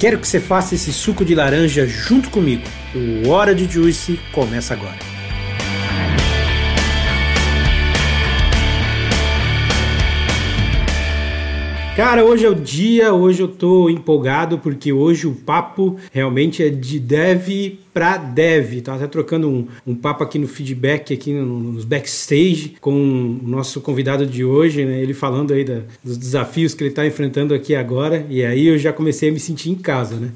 Quero que você faça esse suco de laranja junto comigo. O Hora de Juice começa agora. Cara, hoje é o dia, hoje eu tô empolgado porque hoje o papo realmente é de dev para dev. Tava até trocando um, um papo aqui no feedback, aqui no, nos backstage, com o nosso convidado de hoje, né? Ele falando aí da, dos desafios que ele está enfrentando aqui agora. E aí eu já comecei a me sentir em casa, né?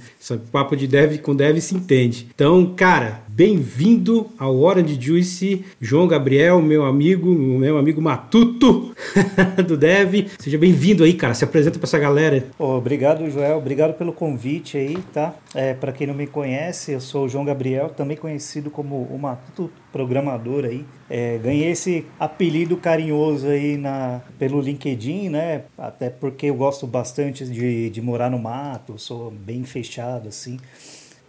Papo de dev com dev se entende. Então, cara, Bem-vindo ao Hora de Juice, João Gabriel, meu amigo, meu amigo Matuto do Dev. Seja bem-vindo aí, cara. Se apresenta para essa galera. obrigado, Joel. Obrigado pelo convite aí, tá? É, para quem não me conhece, eu sou o João Gabriel, também conhecido como o Matuto programador aí. É, ganhei esse apelido carinhoso aí na, pelo LinkedIn, né? Até porque eu gosto bastante de, de morar no mato, sou bem fechado assim.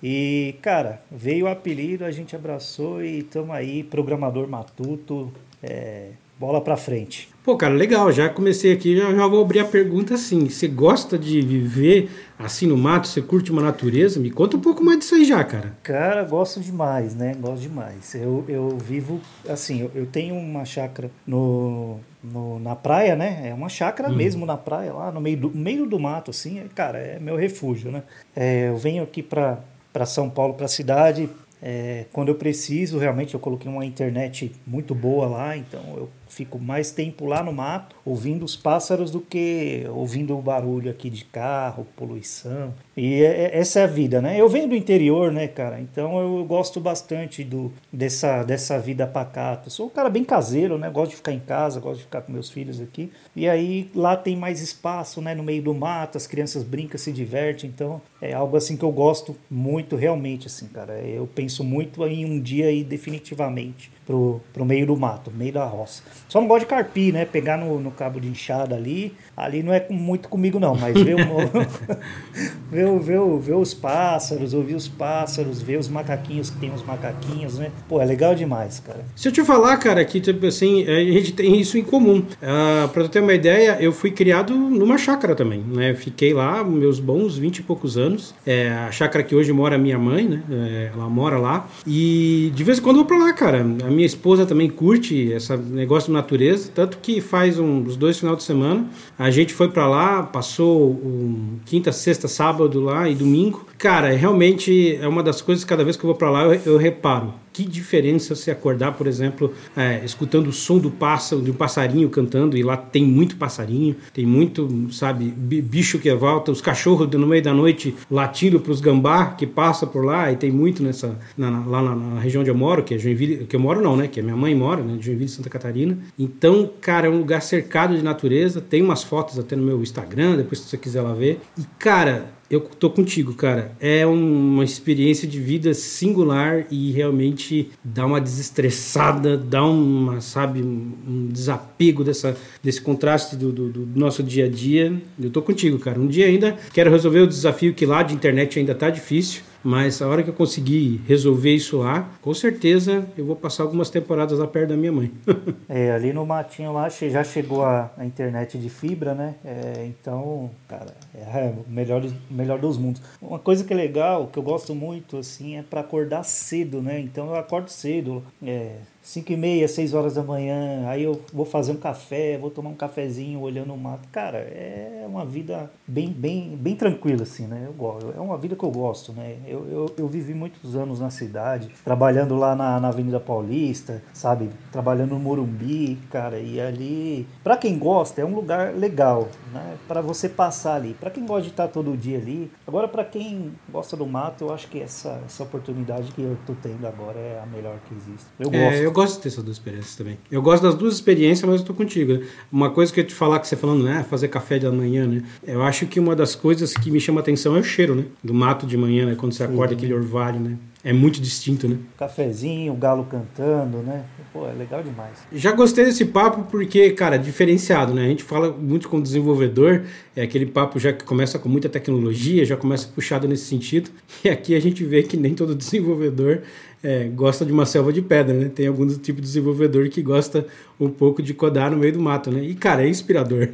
E, cara, veio o apelido, a gente abraçou e estamos aí, programador matuto, é, bola pra frente. Pô, cara, legal, já comecei aqui, já, já vou abrir a pergunta assim, você gosta de viver assim no mato, você curte uma natureza? Me conta um pouco mais disso aí já, cara. Cara, gosto demais, né, gosto demais. Eu, eu vivo, assim, eu, eu tenho uma chácara no, no, na praia, né? É uma chácara hum. mesmo na praia, lá no meio do, meio do mato, assim. É, cara, é meu refúgio, né? É, eu venho aqui para para São Paulo, para a cidade. É, quando eu preciso, realmente eu coloquei uma internet muito boa lá, então eu fico mais tempo lá no mato, ouvindo os pássaros do que ouvindo o barulho aqui de carro, poluição. E é, é, essa é a vida, né? Eu venho do interior, né, cara? Então eu gosto bastante do, dessa, dessa vida pacata. Sou um cara bem caseiro, né? Gosto de ficar em casa, gosto de ficar com meus filhos aqui. E aí lá tem mais espaço, né? No meio do mato, as crianças brincam, se divertem. Então é algo assim que eu gosto muito, realmente, assim, cara. Eu penso muito em um dia aí, definitivamente pro, pro meio do mato, meio da roça. Só não gosto de carpir, né? Pegar no, no cabo de enxada ali, ali não é muito comigo não, mas ver, o, ver, ver, ver os pássaros, ouvir os pássaros, ver os macaquinhos que tem os macaquinhos, né? Pô, é legal demais, cara. Se eu te falar, cara, que tipo assim, a gente tem isso em comum. Uh, pra tu ter uma ideia, eu fui criado numa chácara também, né? Fiquei lá meus bons 20 e poucos anos. É a chácara que hoje mora minha mãe, né? É, ela mora lá. E de vez em quando eu vou pra lá, cara. A minha esposa também curte esse negócio de natureza, tanto que faz um, uns dois final de semana a gente foi para lá, passou um, quinta, sexta, sábado lá e domingo. Cara, realmente é uma das coisas cada vez que eu vou para lá eu, eu reparo que diferença se acordar, por exemplo, é, escutando o som do pássaro, de um passarinho cantando, e lá tem muito passarinho, tem muito, sabe, bicho que volta, os cachorros no meio da noite latindo para os gambá que passa por lá, e tem muito nessa, na, lá na, na, região onde eu moro, que é Joinville, que eu moro não, né, que a minha mãe mora, né, de Joinville, Santa Catarina. Então, cara, é um lugar cercado de natureza, tem umas fotos até no meu Instagram, depois se você quiser lá ver. E, cara, eu tô contigo, cara. É uma experiência de vida singular e realmente dá uma desestressada, dá uma, sabe, um desapego dessa, desse contraste do, do, do, nosso dia a dia. Eu tô contigo, cara. Um dia ainda quero resolver o desafio que lá de internet ainda tá difícil. Mas a hora que eu conseguir resolver isso lá, com certeza eu vou passar algumas temporadas lá perto da minha mãe. é, ali no matinho lá já chegou a, a internet de fibra, né? É, então, cara, é o melhor, melhor dos mundos. Uma coisa que é legal, que eu gosto muito, assim, é para acordar cedo, né? Então eu acordo cedo, é, 5 e meia, 6 horas da manhã, aí eu vou fazer um café, vou tomar um cafezinho olhando o mato. Cara, é uma vida bem, bem, bem tranquila, assim, né? Eu gosto. É uma vida que eu gosto, né? Eu, eu, eu vivi muitos anos na cidade, trabalhando lá na, na Avenida Paulista, sabe? Trabalhando no Morumbi, cara, e ali, para quem gosta, é um lugar legal, né? Para você passar ali. Para quem gosta de estar todo dia ali. Agora, para quem gosta do mato, eu acho que essa, essa oportunidade que eu tô tendo agora é a melhor que existe. Eu é, gosto. É, eu gosto de ter essas duas experiências também. Eu gosto das duas experiências, mas eu tô contigo. Né? Uma coisa que eu te falar que você falando, né? Fazer café da manhã, né? Eu acho que uma das coisas que me chama atenção é o cheiro, né? Do mato de manhã, né? Quando você acorda aquele orvalho, né? é muito distinto, né? Cafezinho, o galo cantando, né? Pô, é legal demais. Já gostei desse papo porque, cara, é diferenciado, né? A gente fala muito com o desenvolvedor, é aquele papo já que começa com muita tecnologia, já começa puxado nesse sentido. E aqui a gente vê que nem todo desenvolvedor é, gosta de uma selva de pedra, né? Tem algum tipo de desenvolvedor que gosta um pouco de codar no meio do mato, né? E, cara, é inspirador.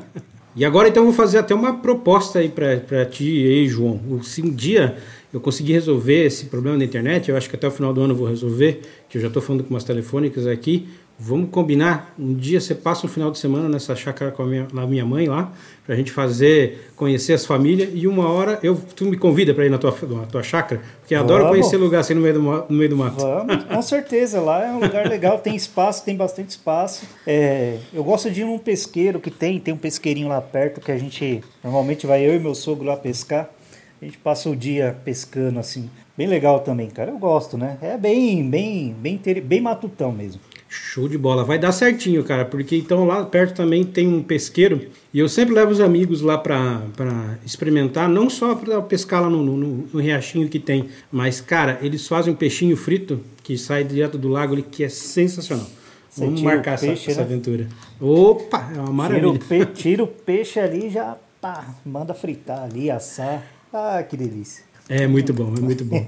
e agora, então, vou fazer até uma proposta aí para ti e aí, João. Se um dia eu conseguir resolver esse problema da internet, eu acho que até o final do ano eu vou resolver, que eu já estou falando com umas telefônicas aqui, Vamos combinar. Um dia você passa um final de semana nessa chácara com a minha, a minha mãe lá, para a gente fazer, conhecer as famílias. E uma hora eu, tu me convida para ir na tua, na tua chácara, porque eu adoro conhecer lugar assim no meio do, no meio do mato. Vamos, com certeza. Lá é um lugar legal, tem espaço, tem bastante espaço. É, eu gosto de ir num pesqueiro que tem, tem um pesqueirinho lá perto que a gente normalmente vai eu e meu sogro lá pescar. A gente passa o dia pescando assim. Bem legal também, cara. Eu gosto, né? É bem, bem, bem, bem matutão mesmo. Show de bola. Vai dar certinho, cara, porque então lá perto também tem um pesqueiro e eu sempre levo os amigos lá para experimentar, não só para pescar lá no, no, no, riachinho que tem, mas, cara, eles fazem um peixinho frito que sai direto do lago ali, que é sensacional. Você Vamos marcar essa, peixe, essa né? aventura. Opa, é uma maravilha. Tira o, pe tira o peixe ali e já pá, manda fritar ali, assar. Ah, que delícia. É muito bom, é muito bom.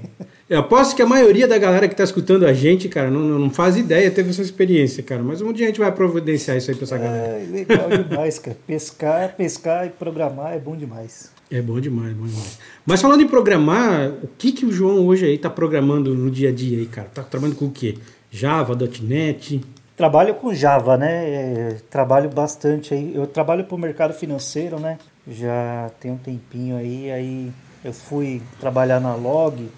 Eu aposto que a maioria da galera que está escutando a gente, cara, não, não faz ideia, teve essa experiência, cara. Mas um dia a gente vai providenciar isso aí para essa galera. É legal demais, cara. Pescar, pescar e programar é bom demais. É bom demais, bom demais. Mas falando em programar, o que, que o João hoje aí está programando no dia a dia aí, cara? Tá trabalhando com o quê? Java, .NET? Trabalho com Java, né? É, trabalho bastante aí. Eu trabalho para o mercado financeiro, né? Já tem um tempinho aí, aí eu fui trabalhar na Log,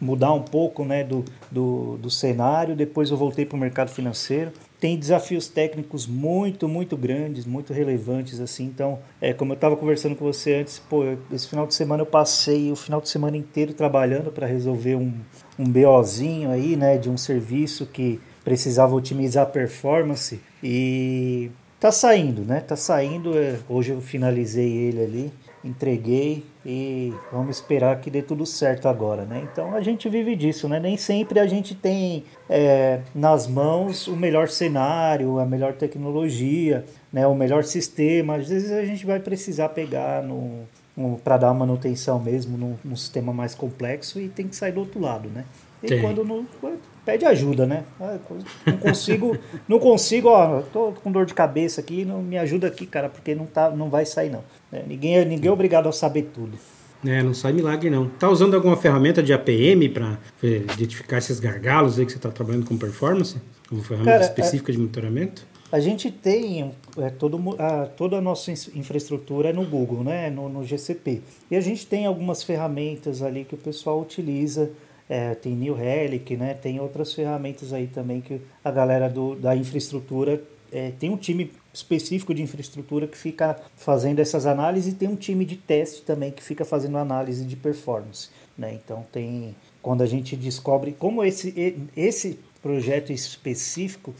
mudar um pouco né, do, do, do cenário, depois eu voltei para o mercado financeiro. Tem desafios técnicos muito, muito grandes, muito relevantes, assim. Então, é, como eu estava conversando com você antes, pô, esse final de semana eu passei o final de semana inteiro trabalhando para resolver um, um BOzinho aí, né, de um serviço que precisava otimizar a performance e tá saindo, né? Tá saindo. É, hoje eu finalizei ele ali entreguei e vamos esperar que dê tudo certo agora, né? Então a gente vive disso, né? Nem sempre a gente tem é, nas mãos o melhor cenário, a melhor tecnologia, né? O melhor sistema. Às vezes a gente vai precisar pegar no, para dar manutenção mesmo num, num, sistema mais complexo e tem que sair do outro lado, né? E Sim. quando não pede ajuda, né? Ah, não consigo, não consigo, ó, tô com dor de cabeça aqui, não me ajuda aqui, cara, porque não tá, não vai sair não. É, ninguém, é, ninguém é obrigado a saber tudo. É, não sai milagre não. Tá usando alguma ferramenta de APM para identificar esses gargalos aí que você está trabalhando com performance? Uma ferramenta cara, específica é, de monitoramento? A gente tem é, todo, a, toda a nossa infraestrutura é no Google, né? No, no GCP. E a gente tem algumas ferramentas ali que o pessoal utiliza é, tem New Relic, né? Tem outras ferramentas aí também que a galera do, da infraestrutura é, tem um time específico de infraestrutura que fica fazendo essas análises e tem um time de teste também que fica fazendo análise de performance, né? Então tem quando a gente descobre como esse esse projeto específico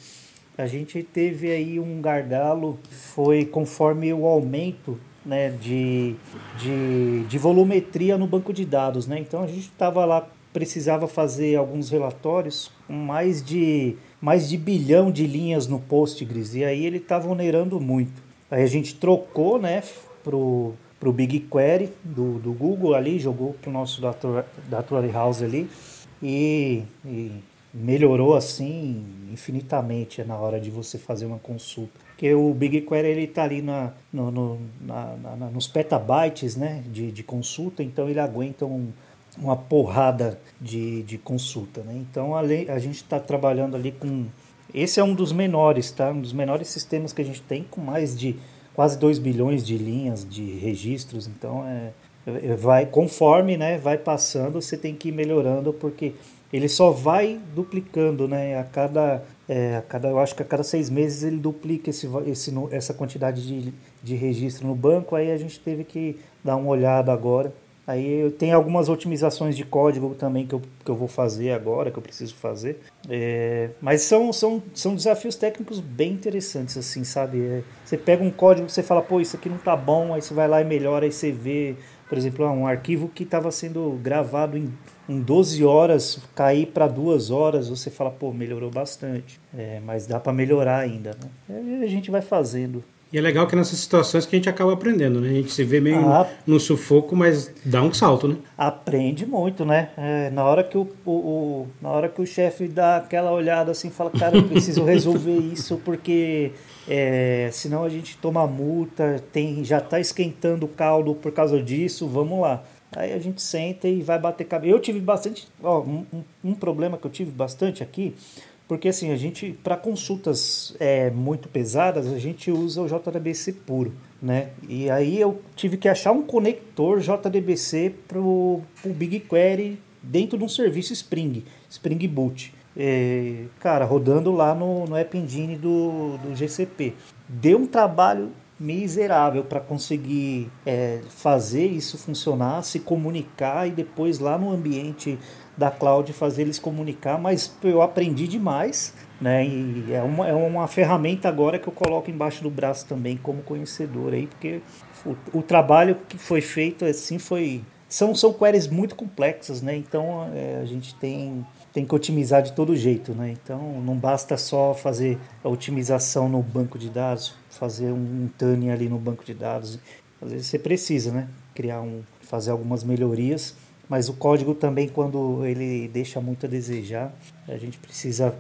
a gente teve aí um gargalo foi conforme o aumento né, de, de, de volumetria no banco de dados. Né? Então a gente estava lá precisava fazer alguns relatórios com mais de, mais de bilhão de linhas no Postgres, e aí ele estava onerando muito. Aí a gente trocou né, para o BigQuery do, do Google ali, jogou para o nosso Data House ali, e, e melhorou assim infinitamente na hora de você fazer uma consulta. Porque o BigQuery ele está ali na, no, no, na, na, nos petabytes né, de, de consulta, então ele aguenta um, uma porrada de, de consulta. Né? Então a, lei, a gente está trabalhando ali com. Esse é um dos menores, tá? Um dos menores sistemas que a gente tem, com mais de quase 2 bilhões de linhas de registros. Então é, é, vai conforme né, vai passando, você tem que ir melhorando, porque ele só vai duplicando, né? A cada, é, a cada, eu acho que a cada seis meses ele duplica esse, esse, essa quantidade de, de registro no banco. Aí a gente teve que dar uma olhada agora Aí eu tenho algumas otimizações de código também que eu, que eu vou fazer agora, que eu preciso fazer. É, mas são, são, são desafios técnicos bem interessantes, assim, sabe? É, você pega um código você fala, pô, isso aqui não tá bom, aí você vai lá e melhora, aí você vê, por exemplo, um arquivo que estava sendo gravado em, em 12 horas, cair para duas horas, você fala, pô, melhorou bastante. É, mas dá para melhorar ainda. Né? E a gente vai fazendo. E é legal que nessas situações que a gente acaba aprendendo, né? A gente se vê meio ah, no sufoco, mas dá um salto, né? Aprende muito, né? É, na hora que o, o, o na hora que o chefe dá aquela olhada assim, fala, cara, eu preciso resolver isso porque é, senão a gente toma multa, tem, já está esquentando o caldo por causa disso, vamos lá. Aí a gente senta e vai bater cabeça. Eu tive bastante, ó, um, um problema que eu tive bastante aqui porque assim, a gente, para consultas é, muito pesadas, a gente usa o JDBC puro, né? E aí eu tive que achar um conector JDBC para o BigQuery dentro de um serviço Spring, Spring Boot. É, cara, rodando lá no, no App Engine do, do GCP. Deu um trabalho miserável para conseguir é, fazer isso funcionar, se comunicar e depois lá no ambiente da cloud fazer eles comunicar, mas eu aprendi demais, né? E é uma, é uma ferramenta agora que eu coloco embaixo do braço também como conhecedor aí, porque o, o trabalho que foi feito assim foi são, são queries muito complexas, né? Então é, a gente tem, tem que otimizar de todo jeito, né? Então não basta só fazer a otimização no banco de dados, fazer um, tuning ali no banco de dados. Às vezes você precisa, né? Criar um, fazer algumas melhorias mas o código também, quando ele deixa muito a desejar, a gente precisa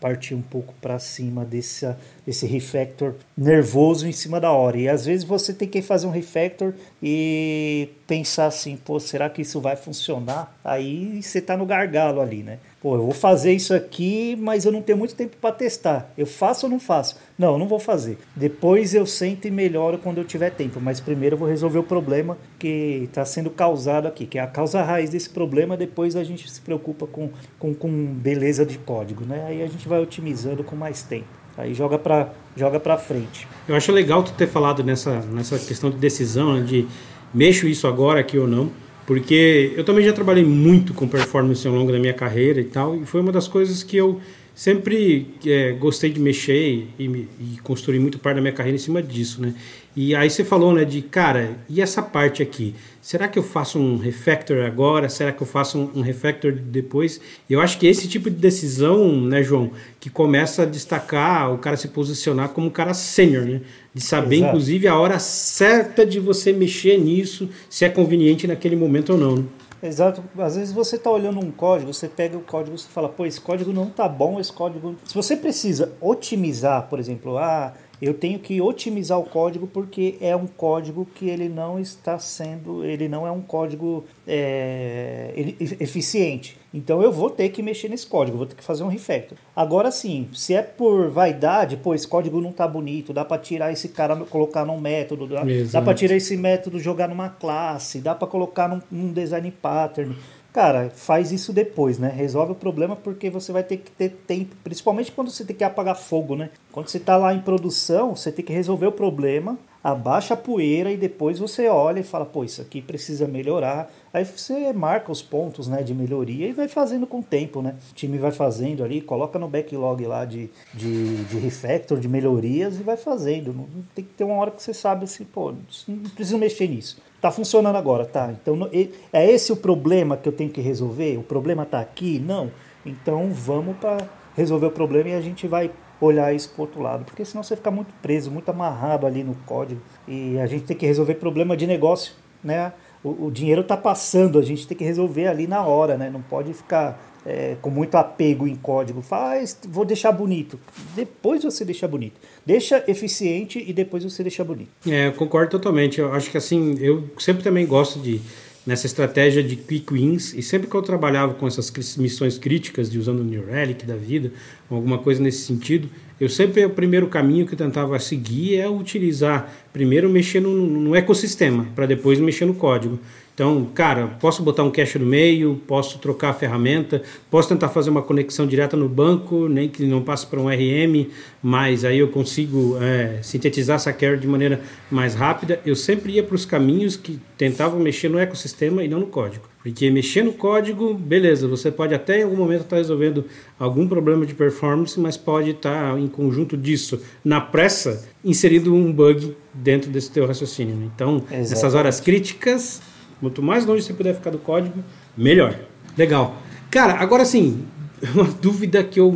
partir um pouco para cima desse, desse refactor nervoso em cima da hora. E às vezes você tem que fazer um refactor e pensar assim, pô, será que isso vai funcionar? Aí você está no gargalo ali, né? Pô, eu vou fazer isso aqui, mas eu não tenho muito tempo para testar. Eu faço ou não faço? Não, eu não vou fazer. Depois eu sento e melhoro quando eu tiver tempo. Mas primeiro eu vou resolver o problema que está sendo causado aqui, que é a causa raiz desse problema. Depois a gente se preocupa com, com, com beleza de código, né? Aí a gente vai otimizando com mais tempo. Aí joga para joga para frente. Eu acho legal tu ter falado nessa, nessa questão de decisão, né, de mexo isso agora aqui ou não porque eu também já trabalhei muito com performance ao longo da minha carreira e tal, e foi uma das coisas que eu sempre é, gostei de mexer e, e, construir muito parte da minha carreira em cima disso, né? E aí você falou, né, de cara, e essa parte aqui? Será que eu faço um refactor agora? Será que eu faço um, um refactor depois? Eu acho que esse tipo de decisão, né, João, que começa a destacar o cara se posicionar como um cara sênior, né? De saber, Exato. inclusive, a hora certa de você mexer nisso, se é conveniente naquele momento ou não. Né? Exato. Às vezes você está olhando um código, você pega o código e fala, pô, esse código não tá bom, esse código. Se você precisa otimizar, por exemplo, ah, eu tenho que otimizar o código porque é um código que ele não está sendo, ele não é um código é, eficiente. Então eu vou ter que mexer nesse código, vou ter que fazer um refactor. Agora sim, se é por vaidade, pô, esse código não tá bonito, dá para tirar esse cara, colocar num método, dá, dá para tirar esse método, jogar numa classe, dá para colocar num, num design pattern. Cara, faz isso depois, né? Resolve o problema porque você vai ter que ter tempo, principalmente quando você tem que apagar fogo, né? Quando você está lá em produção, você tem que resolver o problema, abaixa a poeira e depois você olha e fala, pô, isso aqui precisa melhorar. Aí você marca os pontos né, de melhoria e vai fazendo com o tempo, né? O time vai fazendo ali, coloca no backlog lá de, de, de refactor, de melhorias e vai fazendo. Tem que ter uma hora que você sabe assim, pô, não precisa mexer nisso. Tá funcionando agora, tá? Então é esse o problema que eu tenho que resolver? O problema tá aqui? Não. Então vamos para resolver o problema e a gente vai olhar isso pro outro lado, porque senão você fica muito preso, muito amarrado ali no código e a gente tem que resolver problema de negócio, né? O, o dinheiro está passando, a gente tem que resolver ali na hora, né? Não pode ficar é, com muito apego em código. Faz, ah, vou deixar bonito. Depois você deixa bonito. Deixa eficiente e depois você deixa bonito. É, eu concordo totalmente. Eu acho que assim, eu sempre também gosto de nessa estratégia de quick wins e sempre que eu trabalhava com essas missões críticas de usando o New Relic da vida, alguma coisa nesse sentido, eu sempre o primeiro caminho que eu tentava seguir é utilizar primeiro mexer no, no ecossistema para depois mexer no código. Então, cara, posso botar um cache no meio, posso trocar a ferramenta, posso tentar fazer uma conexão direta no banco, nem que não passe para um RM, mas aí eu consigo é, sintetizar essa query de maneira mais rápida. Eu sempre ia para os caminhos que tentavam mexer no ecossistema e não no código. Porque mexer no código, beleza, você pode até em algum momento estar tá resolvendo algum problema de performance, mas pode estar tá, em conjunto disso, na pressa, inserido um bug dentro desse teu raciocínio. Né? Então, Exatamente. nessas horas críticas, Quanto mais longe você puder ficar do código, melhor. Legal. Cara, agora sim, uma dúvida que eu,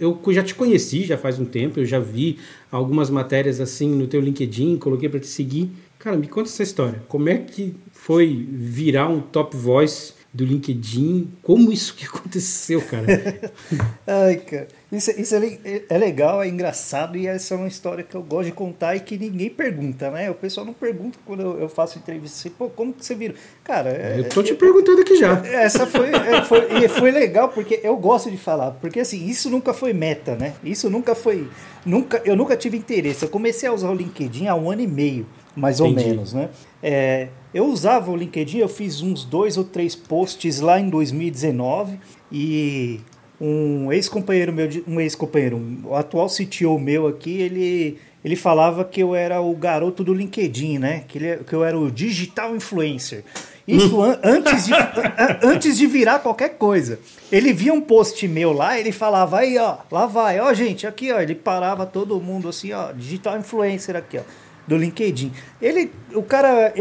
eu já te conheci já faz um tempo, eu já vi algumas matérias assim no teu LinkedIn, coloquei para te seguir. Cara, me conta essa história. Como é que foi virar um top voice do LinkedIn? Como isso que aconteceu, cara? Ai, cara. Isso, isso é, é, legal, é engraçado e essa é uma história que eu gosto de contar e que ninguém pergunta, né? O pessoal não pergunta quando eu, eu faço entrevista assim, pô, como que você vira? Cara, é, eu tô te perguntando aqui já. Essa foi, é, foi, foi legal porque eu gosto de falar, porque assim, isso nunca foi meta, né? Isso nunca foi, nunca, eu nunca tive interesse. Eu comecei a usar o LinkedIn há um ano e meio, mais Entendi. ou menos, né? É, eu usava o LinkedIn, eu fiz uns dois ou três posts lá em 2019 e um ex-companheiro meu, um ex-companheiro, um, atual CTO meu aqui, ele, ele falava que eu era o garoto do LinkedIn, né? Que, ele, que eu era o digital influencer. Isso an antes, de, antes de virar qualquer coisa. Ele via um post meu lá, ele falava, aí, ó, lá vai, ó, gente, aqui, ó. Ele parava todo mundo assim, ó, digital influencer aqui, ó, do LinkedIn. Ele, o cara,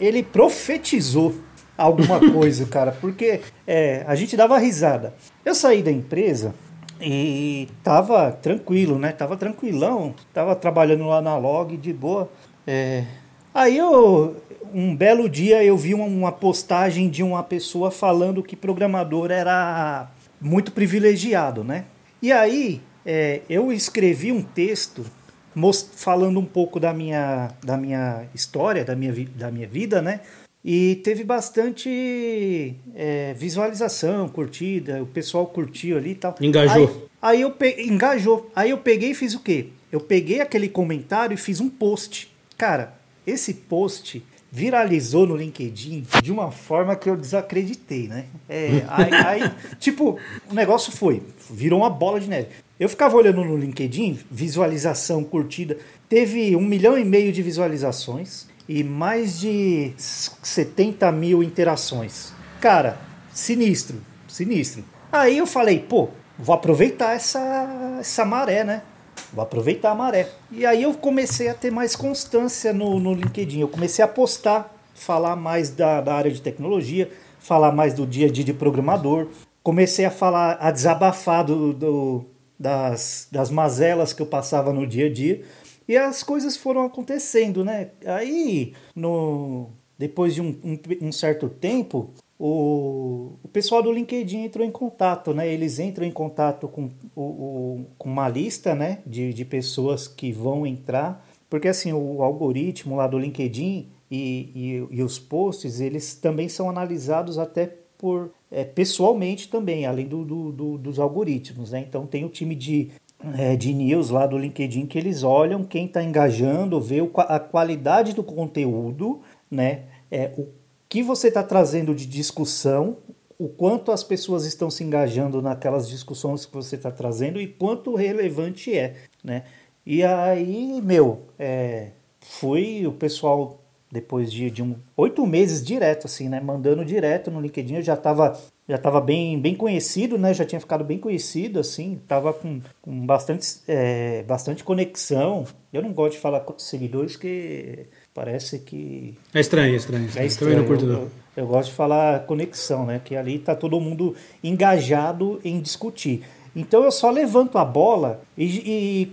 ele profetizou alguma coisa, cara, porque é, a gente dava risada. Eu saí da empresa e tava tranquilo, né? Tava tranquilão, tava trabalhando lá na log de boa. É... Aí eu, um belo dia eu vi uma postagem de uma pessoa falando que programador era muito privilegiado, né? E aí é, eu escrevi um texto falando um pouco da minha, da minha história, da minha, da minha vida, né? E teve bastante é, visualização, curtida, o pessoal curtiu ali e tal. Engajou. Aí, aí eu pe... engajou. Aí eu peguei e fiz o quê? Eu peguei aquele comentário e fiz um post. Cara, esse post viralizou no LinkedIn de uma forma que eu desacreditei, né? É, aí, aí, tipo, o negócio foi, virou uma bola de neve. Eu ficava olhando no LinkedIn, visualização, curtida, teve um milhão e meio de visualizações e mais de 70 mil interações. Cara, sinistro, sinistro. Aí eu falei, pô, vou aproveitar essa, essa maré, né? Vou aproveitar a maré. E aí eu comecei a ter mais constância no, no LinkedIn. Eu comecei a postar, falar mais da, da área de tecnologia, falar mais do dia a dia de programador. Comecei a falar, a desabafar do, do das, das mazelas que eu passava no dia a dia. E as coisas foram acontecendo, né? Aí, no, depois de um, um, um certo tempo, o, o, pessoal do LinkedIn entrou em contato, né? Eles entram em contato com, o, o, com uma lista, né? De, de pessoas que vão entrar, porque assim, o algoritmo lá do LinkedIn e, e, e os posts, eles também são analisados até por é, pessoalmente também, além do, do, do, dos algoritmos, né? Então tem o time de é, de news lá do LinkedIn que eles olham quem está engajando, vê a qualidade do conteúdo, né? É, o que você está trazendo de discussão, o quanto as pessoas estão se engajando naquelas discussões que você está trazendo e quanto relevante é, né? E aí, meu, é, foi o pessoal depois de, de um oito meses direto, assim, né? Mandando direto no LinkedIn, eu já estava já estava bem, bem conhecido, né? Já tinha ficado bem conhecido, assim, tava com, com bastante, é, bastante conexão. Eu não gosto de falar com seguidores que parece que. É estranho, é estranho. É estranho. Também não curto, não. Eu, eu, gosto de falar conexão, né? Que ali tá todo mundo engajado em discutir. Então eu só levanto a bola e, e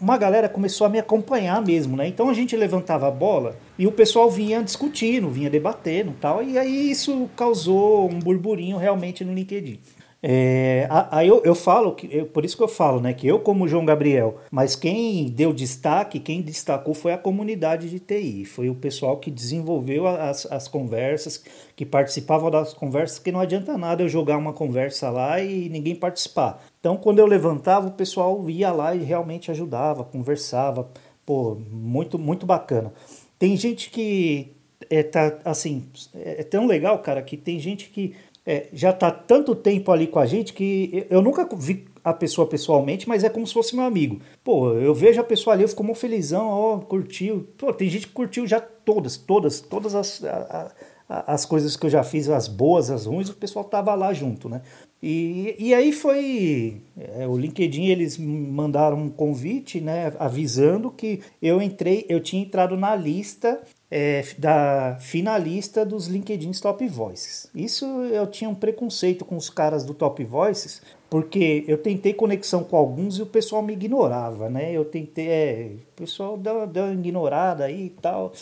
uma galera começou a me acompanhar mesmo, né? Então a gente levantava a bola e o pessoal vinha discutindo, vinha debatendo tal, e aí isso causou um burburinho realmente no LinkedIn. É, aí eu, eu falo, que, eu, por isso que eu falo, né, que eu como João Gabriel, mas quem deu destaque, quem destacou foi a comunidade de TI, foi o pessoal que desenvolveu as, as conversas, que participava das conversas, que não adianta nada eu jogar uma conversa lá e ninguém participar. Então quando eu levantava, o pessoal ia lá e realmente ajudava, conversava, pô, muito, muito bacana. Tem gente que é, tá, assim, é, é tão legal, cara, que tem gente que é, já está tanto tempo ali com a gente que eu nunca vi a pessoa pessoalmente, mas é como se fosse meu amigo. Pô, eu vejo a pessoa ali, eu fico muito felizão, ó, curtiu. Pô, tem gente que curtiu já todas, todas, todas as, a, a, as coisas que eu já fiz, as boas, as ruins, o pessoal tava lá junto, né? E, e aí foi é, o LinkedIn, eles mandaram um convite, né, avisando que eu entrei, eu tinha entrado na lista é, da finalista dos LinkedIn Top Voices. Isso eu tinha um preconceito com os caras do Top Voices, porque eu tentei conexão com alguns e o pessoal me ignorava, né? Eu tentei, é, o pessoal deu, deu uma ignorada aí e tal.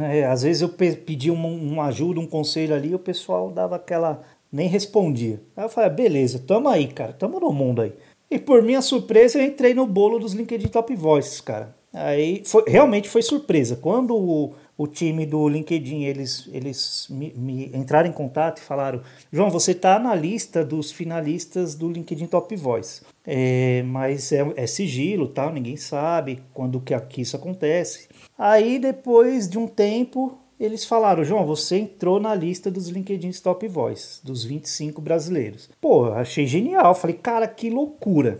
É, às vezes eu pedi uma, uma, ajuda, um conselho ali, e o pessoal dava aquela. nem respondia. Aí eu falei, ah, beleza, tamo aí, cara, tamo no mundo aí. E por minha surpresa, eu entrei no bolo dos LinkedIn Top Voices, cara. Aí foi, realmente foi surpresa. Quando o, o time do LinkedIn eles, eles me, me, entraram em contato e falaram: João, você está na lista dos finalistas do LinkedIn Top Voice. É, mas é, é sigilo, tal, ninguém sabe quando que, que isso acontece. Aí depois de um tempo eles falaram, João, você entrou na lista dos LinkedIn Top Voice, dos 25 brasileiros. Pô, achei genial. Falei, cara, que loucura.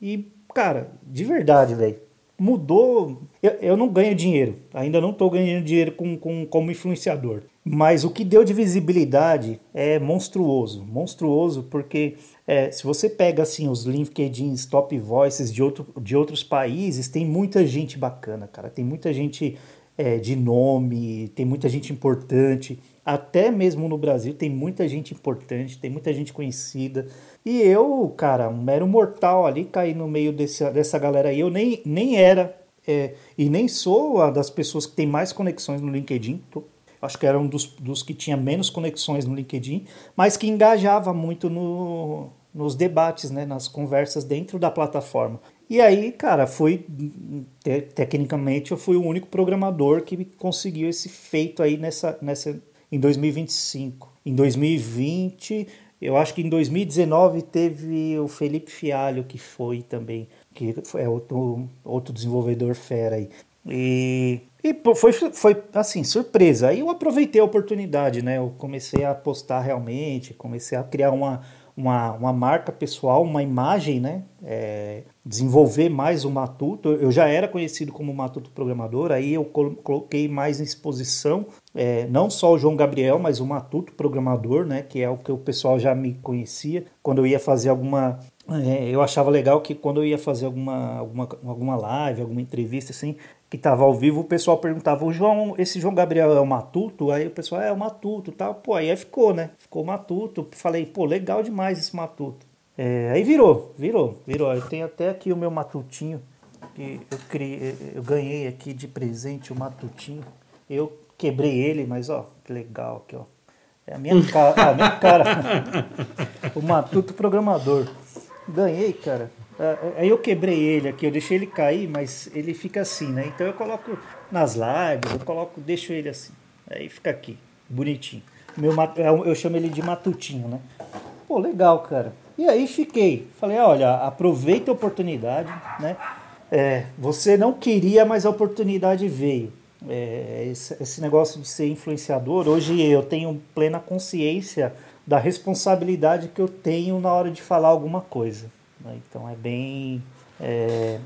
E, cara, de verdade, velho mudou. Eu, eu não ganho dinheiro, ainda não estou ganhando dinheiro com, com, como influenciador. Mas o que deu de visibilidade é monstruoso. Monstruoso porque é, se você pega assim os LinkedIn top voices de, outro, de outros países, tem muita gente bacana, cara. Tem muita gente é, de nome, tem muita gente importante. Até mesmo no Brasil tem muita gente importante, tem muita gente conhecida. E eu, cara, um mero mortal ali, caí no meio desse, dessa galera aí. Eu nem, nem era é, e nem sou a das pessoas que tem mais conexões no LinkedIn. Tô, acho que era um dos, dos que tinha menos conexões no LinkedIn, mas que engajava muito no, nos debates, né, nas conversas dentro da plataforma. E aí, cara, foi te, tecnicamente eu fui o único programador que conseguiu esse feito aí nessa, nessa em 2025. Em 2020 eu acho que em 2019 teve o Felipe Fialho, que foi também, que é outro, outro desenvolvedor fera aí. E, e foi, foi assim, surpresa. Aí eu aproveitei a oportunidade, né? Eu comecei a postar realmente, comecei a criar uma, uma, uma marca pessoal, uma imagem, né? É, desenvolver mais o Matuto. Eu já era conhecido como Matuto Programador, aí eu coloquei mais em exposição, é, não só o João Gabriel, mas o Matuto Programador, né? Que é o que o pessoal já me conhecia. Quando eu ia fazer alguma é, eu achava legal que quando eu ia fazer alguma, alguma, alguma live, alguma entrevista assim, que estava ao vivo, o pessoal perguntava, o João, esse João Gabriel é o Matuto? Aí o pessoal, é, é o Matuto tal. Pô, aí ficou, né? Ficou Matuto. Falei, pô, legal demais esse Matuto. É, aí virou, virou, virou. Eu tenho até aqui o meu Matutinho, que eu, criei, eu ganhei aqui de presente o Matutinho. Eu quebrei ele, mas ó, que legal aqui, ó. É a minha cara, a minha cara. o Matuto programador. Ganhei, cara. É, é, aí eu quebrei ele aqui, eu deixei ele cair, mas ele fica assim, né? Então eu coloco nas lives, eu coloco, deixo ele assim. Aí fica aqui, bonitinho. Meu, é eu chamo ele de matutinho, né? Pô, legal, cara. E aí fiquei. Falei, olha, aproveita a oportunidade, né? É, você não queria, mas a oportunidade veio. É, esse, esse negócio de ser influenciador, hoje eu tenho plena consciência da responsabilidade que eu tenho na hora de falar alguma coisa. Né? Então é bem. É,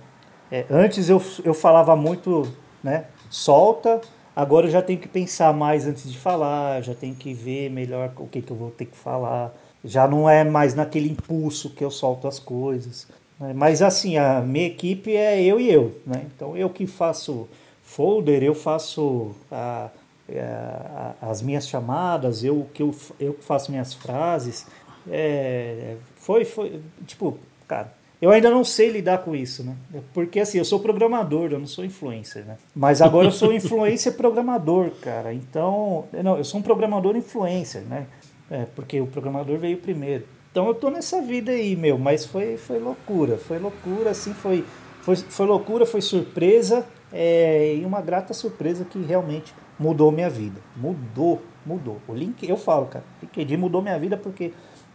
é, antes eu, eu falava muito, né? Solta, agora eu já tenho que pensar mais antes de falar, já tenho que ver melhor o que, que eu vou ter que falar. Já não é mais naquele impulso que eu solto as coisas. Né? Mas assim, a minha equipe é eu e eu. Né? Então eu que faço folder, eu faço a, a, a, as minhas chamadas, eu que eu, eu faço minhas frases. É, foi, foi, tipo, cara, eu ainda não sei lidar com isso, né? Porque assim, eu sou programador, eu não sou influencer, né? Mas agora eu sou influencer programador, cara. Então, não, eu sou um programador influencer, né? É, porque o programador veio primeiro. Então eu tô nessa vida aí, meu, mas foi, foi loucura, foi loucura, assim, foi, foi, foi loucura, foi surpresa, é, e uma grata surpresa que realmente mudou minha vida. Mudou, mudou. O link, eu falo, cara, LinkedIn mudou minha vida porque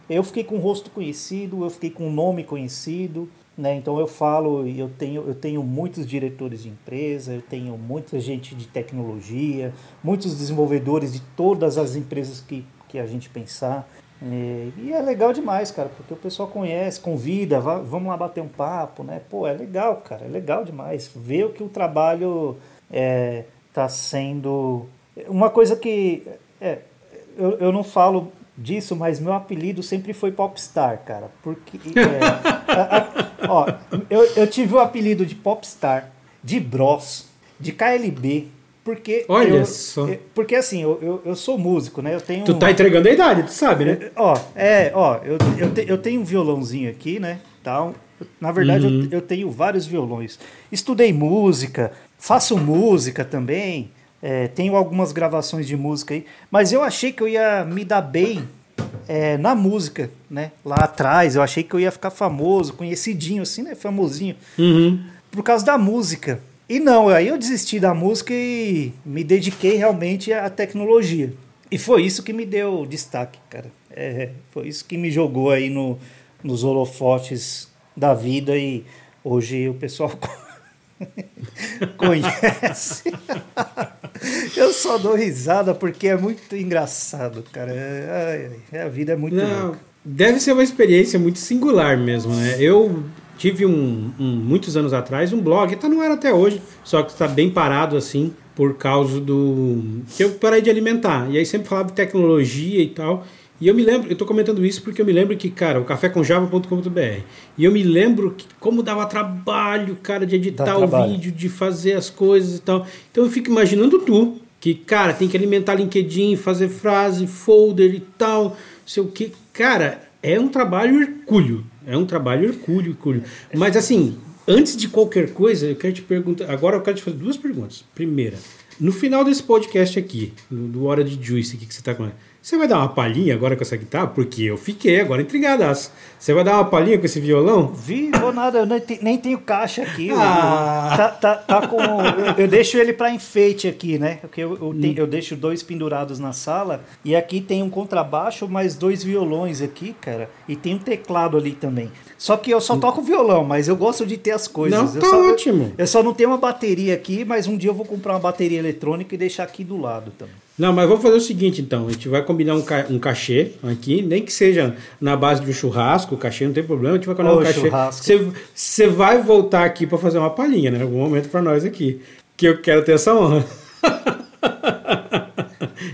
eu fiquei com o rosto conhecido, eu fiquei com o nome conhecido, né? Então eu falo, eu tenho, eu tenho muitos diretores de empresa, eu tenho muita gente de tecnologia, muitos desenvolvedores de todas as empresas que, que a gente pensar. É, e é legal demais, cara, porque o pessoal conhece, convida, vá, vamos lá bater um papo, né? Pô, é legal, cara, é legal demais. Ver o que o trabalho está é, sendo. Uma coisa que. É, eu, eu não falo disso, mas meu apelido sempre foi Popstar, cara. Porque. É, a, a, ó, eu, eu tive o apelido de Popstar, de Bros, de KLB. porque. Olha eu, só. eu- porque assim, eu, eu, eu sou músico, né? Eu tenho. Tu tá entregando a idade, tu sabe, né? Ó, é, ó, eu, eu, te- eu tenho um violãozinho aqui, né? Tal. Na verdade, Uhum. eu, eu tenho vários violões. Estudei música, faço música também, é, tenho algumas gravações de música aí, mas eu achei que eu ia me dar bem é, na música, né? Lá atrás, eu achei que eu ia ficar famoso, conhecidinho, assim, né? Famosinho Uhum. por causa da música. E não, aí eu desisti da música e me dediquei realmente à tecnologia. E foi isso que me deu destaque, cara. É, foi isso que me jogou aí no, nos holofotes da vida e hoje o pessoal conhece. eu só dou risada porque é muito engraçado, cara. Ai, a vida é muito Não, louca. deve ser uma experiência muito singular mesmo, né? Eu tive um, um- muitos anos atrás um blog, tá no ar até hoje, só que está bem parado assim por causa do que eu parei de alimentar. E aí sempre falava de tecnologia e tal. E eu me lembro, eu tô comentando isso porque eu me lembro que, cara, o cafécomjava.com.br. E eu me lembro que como dava trabalho, cara, de editar o vídeo, de fazer as coisas e tal. Então eu fico imaginando tu, que, cara, tem que alimentar LinkedIn, fazer frase, folder e tal, sei o que. Cara, é um trabalho hercúleo. É um trabalho hercúleo, hercúleo. Mas assim, antes de qualquer coisa, eu quero te perguntar. Agora eu quero te fazer duas perguntas. Primeira, no final desse podcast aqui, do, Hora de Juice que você tá com. Você vai dar uma palhinha agora com essa guitarra? Porque eu fiquei agora intrigadaço. Você vai dar uma palhinha com esse violão? Vi, vou nada, eu nem, nem tenho caixa aqui. Ah. Tá, tá, tá com, eu, eu deixo ele para enfeite aqui, né? Porque eu, eu, tenho- eu deixo dois pendurados na sala e aqui tem um contrabaixo, mais dois violões aqui, cara. E tem um teclado ali também. Só que eu só toco violão, mas eu gosto de ter as coisas. Não, eu tá só, ótimo. Eu, só não tenho uma bateria aqui, mas um dia eu vou comprar uma bateria eletrônica e deixar aqui do lado também. Não, mas vamos fazer o seguinte então. A gente vai combinar um, ca- um cachê aqui, nem que seja na base de um churrasco, o cachê não tem problema, a gente vai combinar Ô, um cachê. Você- vai voltar aqui para fazer uma palhinha, né? Algum momento para nós aqui. Que eu quero ter essa honra.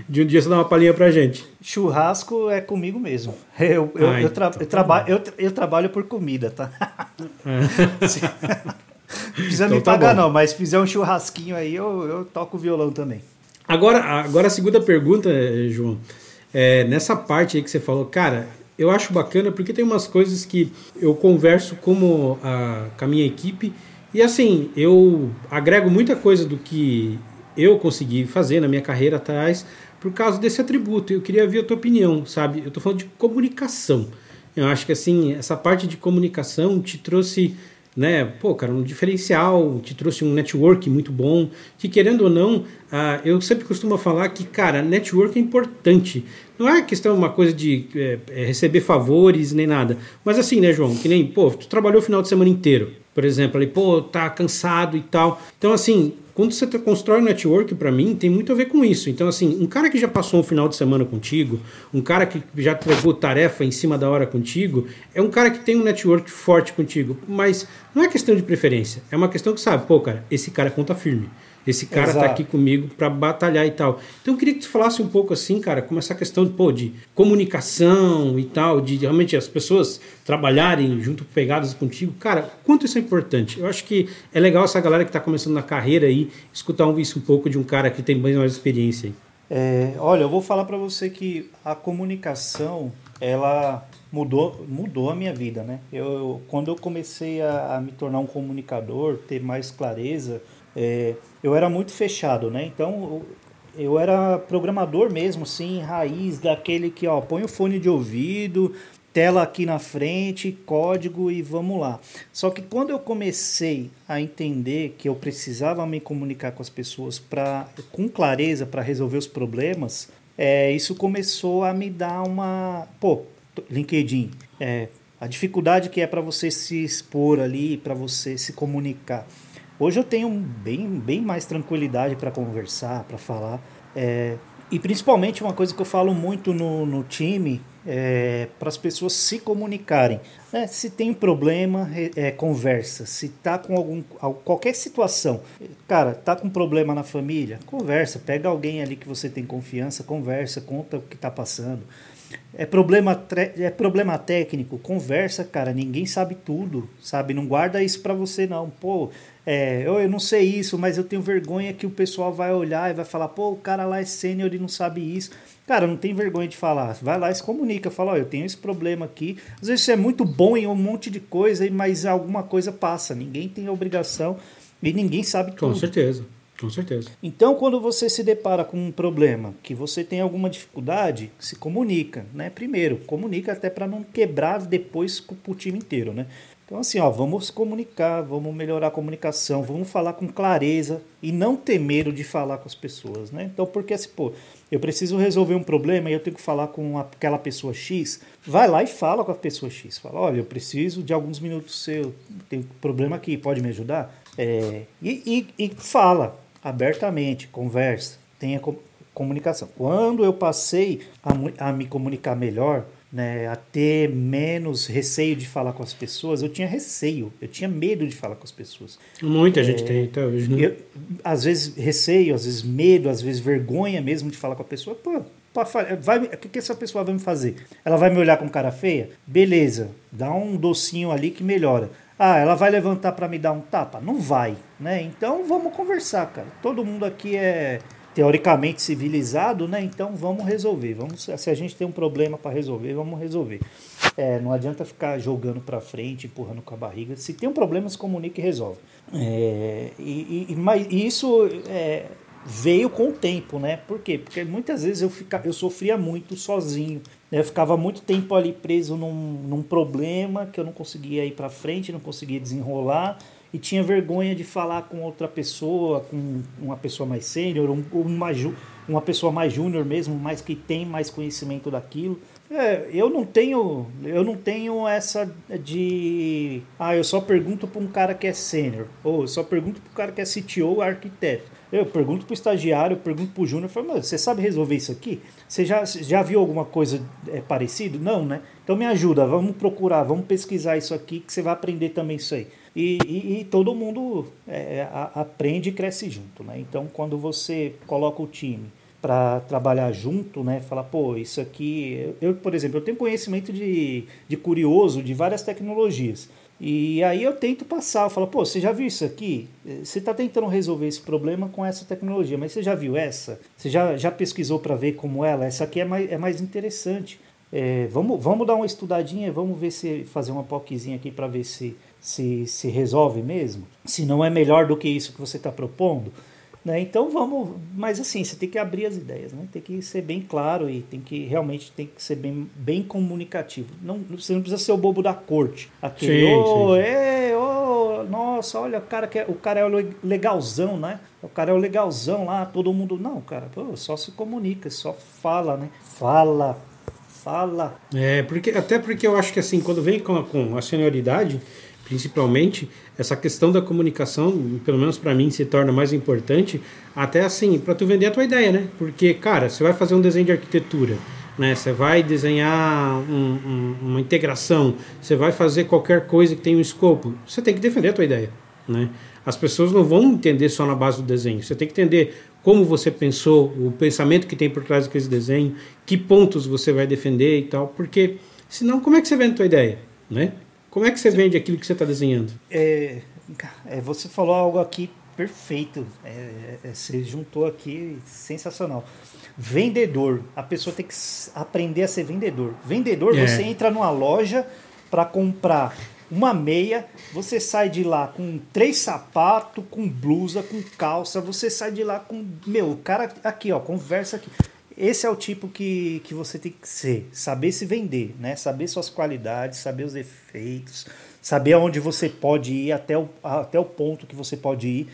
de um dia você dar uma palhinha pra gente. Churrasco é comigo mesmo. Eu, eu, Ah, eu, tra- então eu traba- eu, eu trabalho por comida, tá? Não precisa Então me tá pagar, bom. não, mas se fizer um churrasquinho aí, eu, eu toco violão também. Agora, agora a segunda pergunta, João. É, nessa parte aí que você falou, cara, eu acho bacana porque tem umas coisas que eu converso como a, com a minha equipe e assim, eu agrego muita coisa do que eu consegui fazer na minha carreira atrás por causa desse atributo. Eu queria ver a tua opinião, sabe? Eu tô falando de comunicação. Eu acho que assim, essa parte de comunicação te trouxe né, pô, cara, um diferencial, te trouxe um network muito bom, que querendo ou não, ah, eu sempre costumo falar que, cara, network é importante. Não é questão uma coisa de é, receber favores nem nada, mas assim, né, João, que nem, pô, tu trabalhou o final de semana inteiro, por exemplo, ali, pô, tá cansado e tal. Então, assim, quando você te- constrói um network, para mim, tem muito a ver com isso. Então, assim, um cara que já passou um final de semana contigo, um cara que já entregou tarefa em cima da hora contigo, é um cara que tem um network forte contigo. Mas não é questão de preferência, é uma questão que sabe, pô, cara, esse cara conta firme. Esse cara tá Exato. aqui comigo para batalhar e tal. Então eu queria que tu falasse um pouco assim, cara, como essa questão pô, de comunicação e tal, de realmente as pessoas trabalharem junto pegadas contigo. Cara, quanto isso é importante? Eu acho que é legal essa galera que está começando na carreira aí escutar um- isso um pouco de um cara que tem bem mais experiência aí. É, olha, eu vou falar para você que a comunicação, ela mudou, mudou a minha vida, né? Eu, quando eu comecei a, a me tornar um comunicador, ter mais clareza, é, eu era muito fechado, né? Então, eu, eu era programador mesmo, sim, raiz, daquele que, ó, põe o fone de ouvido, tela aqui na frente, código e vamos lá. Só que quando eu comecei a entender que eu precisava me comunicar com as pessoas pra, com clareza para resolver os problemas, é, isso começou a me dar uma. Pô, LinkedIn. É, a dificuldade que é para você se expor ali, para você se comunicar. Hoje eu tenho bem, bem mais tranquilidade para conversar, para falar. É, e principalmente uma coisa que eu falo muito no, no time é para as pessoas se comunicarem. né? se tem problema, é, conversa. Se tá com algum al- qualquer situação, cara, tá com problema na família, conversa. Pega alguém ali que você tem confiança, conversa, conta o que tá passando. É problema, é problema técnico, conversa, cara. Ninguém sabe tudo, sabe? Não guarda isso pra você, não. Pô, É, eu, eu não sei isso, mas eu tenho vergonha que o pessoal vai olhar e vai falar, pô, o cara lá é sênior e não sabe isso. Cara, não tem vergonha de falar. Vai lá e se comunica. Fala, ó, eu tenho esse problema aqui. Às vezes você é muito bom em um monte de coisa, mas alguma coisa passa. Ninguém tem obrigação e ninguém sabe tudo. Com certeza. Com certeza. Então, quando você se depara com um problema, que você tem alguma dificuldade, se comunica, né? Primeiro, comunica até para não quebrar depois com o time inteiro, né? Então, assim, ó, vamos comunicar, vamos melhorar a comunicação, vamos falar com clareza e não ter medo de falar com as pessoas, né? Então, porque assim, pô, eu preciso resolver um problema e eu tenho que falar com aquela pessoa X, vai lá e fala com a pessoa X. Fala, olha, eu preciso de alguns minutos seu, tem problema aqui, pode me ajudar? É, e, e, e fala abertamente, conversa, tenha comunicação. Quando eu passei a, a me comunicar melhor, né, a ter menos receio de falar com as pessoas, eu tinha receio, eu tinha medo de falar com as pessoas. Muita é, gente tem até hoje, né? Eu, às vezes receio, às vezes medo, às vezes vergonha mesmo de falar com a pessoa. Pô, vai, o que, que essa pessoa vai me fazer? Ela vai me olhar com cara feia? Beleza, dá um docinho ali que melhora. Ah, ela vai levantar para me dar um tapa? Não vai, né? Então vamos conversar, cara. Todo mundo aqui é teoricamente civilizado, né? Então vamos resolver. Vamos, se a gente tem um problema para resolver, vamos resolver. É, não adianta ficar jogando para frente, empurrando com a barriga. Se tem um problema, se comunica e resolve. É, e, e, mas isso é, veio com o tempo, né? Por quê? Porque muitas vezes eu, fica, eu sofria muito sozinho. Eu ficava muito tempo ali preso num, num problema que eu não conseguia ir para frente, não conseguia desenrolar e tinha vergonha de falar com outra pessoa, com uma pessoa mais sênior, ou uma, uma pessoa mais júnior mesmo, mais que tem mais conhecimento daquilo. É, eu não tenho, eu não tenho essa de, ah, eu só pergunto para um cara que é sênior, ou eu só pergunto para o cara que é CTO arquiteto. Eu pergunto para o estagiário, pergunto para o júnior, falo, você sabe resolver isso aqui? Você já, já viu alguma coisa é, parecida? Não, né? Então me ajuda, vamos procurar, vamos pesquisar isso aqui, que você vai aprender também isso aí. E, e, e todo mundo é, a, aprende e cresce junto, né? Então, quando você coloca o time para trabalhar junto, né? Falar, pô, isso aqui. Eu, por exemplo, eu tenho conhecimento de, de curioso de várias tecnologias. E aí eu tento passar, eu falo, pô, você já viu isso aqui? Você está tentando resolver esse problema com essa tecnologia, mas você já viu essa? Você já, já pesquisou para ver como ela? Essa aqui é mais, é mais interessante. É, vamos, vamos dar uma estudadinha, vamos ver se fazer uma POCzinha aqui para ver se se, se resolve mesmo, se não é melhor do que isso que você está propondo. Né? Então vamos, mas assim, você tem que abrir as ideias, né? tem que ser bem claro e tem que realmente tem que ser bem, bem comunicativo. Não, você não precisa ser o bobo da corte. Aquele, sim, oh, sim. É, oh, nossa, olha, o cara, que é, o cara é o legalzão, né? O cara é o legalzão lá, todo mundo. Não, cara, pô, só se comunica, só fala, né? Fala, fala. É, porque, até porque eu acho que assim, quando vem com a, com a senioridade, principalmente, essa questão da comunicação, pelo menos para mim, se torna mais importante, até assim, para tu vender a tua ideia, né? Porque, cara, você vai fazer um desenho de arquitetura, né? Você vai desenhar um, um, uma integração, você vai fazer qualquer coisa que tenha um escopo, você tem que defender a tua ideia, né? As pessoas não vão entender só na base do desenho, você tem que entender como você pensou, o pensamento que tem por trás daquele desenho, que pontos você vai defender e tal, porque senão como é que você vende a tua ideia, né? Como é que você vende aquilo que você está desenhando? É, é, você falou algo aqui perfeito. É, é, você juntou aqui sensacional. Vendedor. A pessoa tem que aprender a ser vendedor. Vendedor, é. você entra numa loja para comprar uma meia, você sai de lá com três sapatos, com blusa, com calça, você sai de lá com. Meu, o cara aqui, ó, conversa aqui. Esse é o tipo que, que você tem que ser, saber se vender, né? Saber suas qualidades, saber os defeitos, saber aonde você pode ir, até o, até o ponto que você pode ir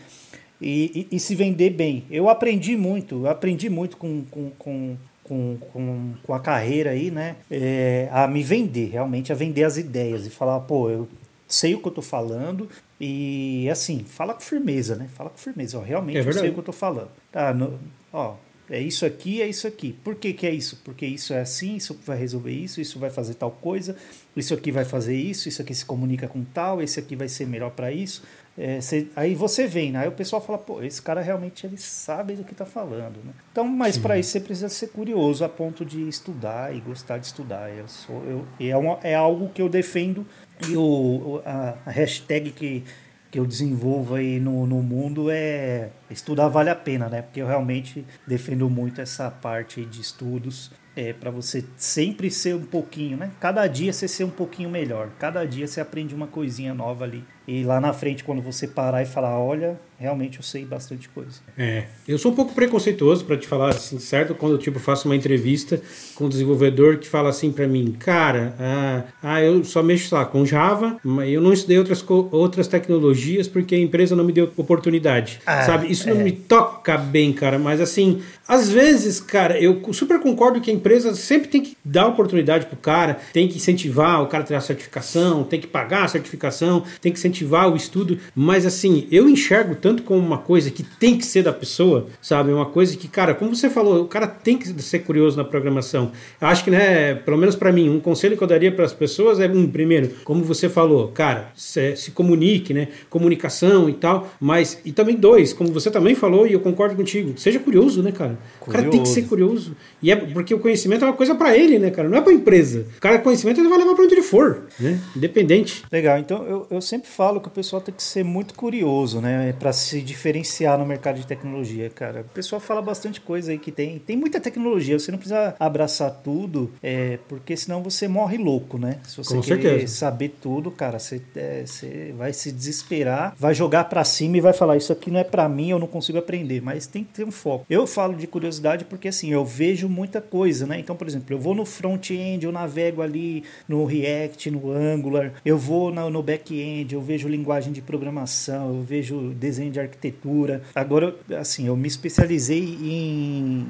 e, e, e se vender bem. Eu aprendi muito, eu aprendi muito com, com, com, com, com, com a carreira aí, né? É, a me vender, realmente, a vender as ideias e falar, pô, eu sei o que eu tô falando e assim, fala com firmeza, né? Fala com firmeza, ó, realmente é eu sei o que eu tô falando. Tá, no, ó, é isso aqui, é isso aqui. Por que, que é isso? Porque isso é assim, isso vai resolver isso, isso vai fazer tal coisa, isso aqui vai fazer isso, isso aqui se comunica com tal, esse aqui vai ser melhor para isso. É, cê, aí você vem, né? aí o pessoal fala, pô, esse cara realmente ele sabe do que está falando. Né? Então, mas para isso você precisa ser curioso a ponto de estudar e gostar de estudar. Eu sou, eu, é, uma, é algo que eu defendo e o, a, a hashtag que que eu desenvolvo aí no, no mundo é estudar vale a pena, né? Porque eu realmente defendo muito essa parte de estudos é, para você sempre ser um pouquinho, né? Cada dia você ser um pouquinho melhor. Cada dia você aprende uma coisinha nova ali. E lá na frente, quando você parar e falar, olha, realmente eu sei bastante coisa. É, eu sou um pouco preconceituoso para te falar assim, certo? Quando eu tipo faço uma entrevista com um desenvolvedor que fala assim para mim, cara, ah, ah, eu só mexo lá com Java, mas eu não estudei outras outras tecnologias porque a empresa não me deu oportunidade, ah, sabe? Isso é. não me toca bem, cara. Mas assim, às vezes, cara, eu super concordo que a empresa sempre tem que dar oportunidade pro cara, tem que incentivar o cara a ter a certificação, tem que pagar a certificação, tem que incentivar o estudo. Mas assim, eu enxergo tanto como uma coisa que tem que ser da pessoa, sabe? Uma coisa que, cara, como você falou, o cara tem que ser curioso na programação. Eu acho que, né, pelo menos para mim, um conselho que eu daria para as pessoas é, um, primeiro, como você falou, cara, se, se, comunique, né? Comunicação e tal, mas, e também dois, como você também falou, e eu concordo contigo, seja curioso, né, cara? O cara tem que ser curioso. E é porque o conhecimento é uma coisa para ele, né, cara? Não é para empresa. O cara, conhecimento ele vai levar para onde ele for, né? Independente. Legal. Então, eu, eu sempre falo que o pessoal tem que ser muito curioso, né? Para se diferenciar no mercado de tecnologia, cara. O pessoal fala bastante coisa aí que tem. Tem muita tecnologia, você não precisa abraçar tudo, é, porque senão você morre louco, né? Se você Com querer certeza. saber tudo, cara, você, é, você vai se desesperar, vai jogar para cima e vai falar: Isso aqui não é para mim, eu não consigo aprender. Mas tem que ter um foco. Eu falo de curiosidade porque, assim, eu vejo muita coisa, né? Então, por exemplo, eu vou no front-end, eu navego ali no React, no Angular, eu vou no back-end, eu vejo linguagem de programação, eu vejo desenho de arquitetura. Agora, assim, eu me especializei em,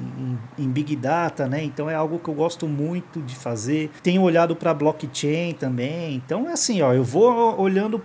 em, em Big Data, né? Então é algo que eu gosto muito de fazer. Tenho olhado para blockchain também. Então é assim, ó, eu vou olhando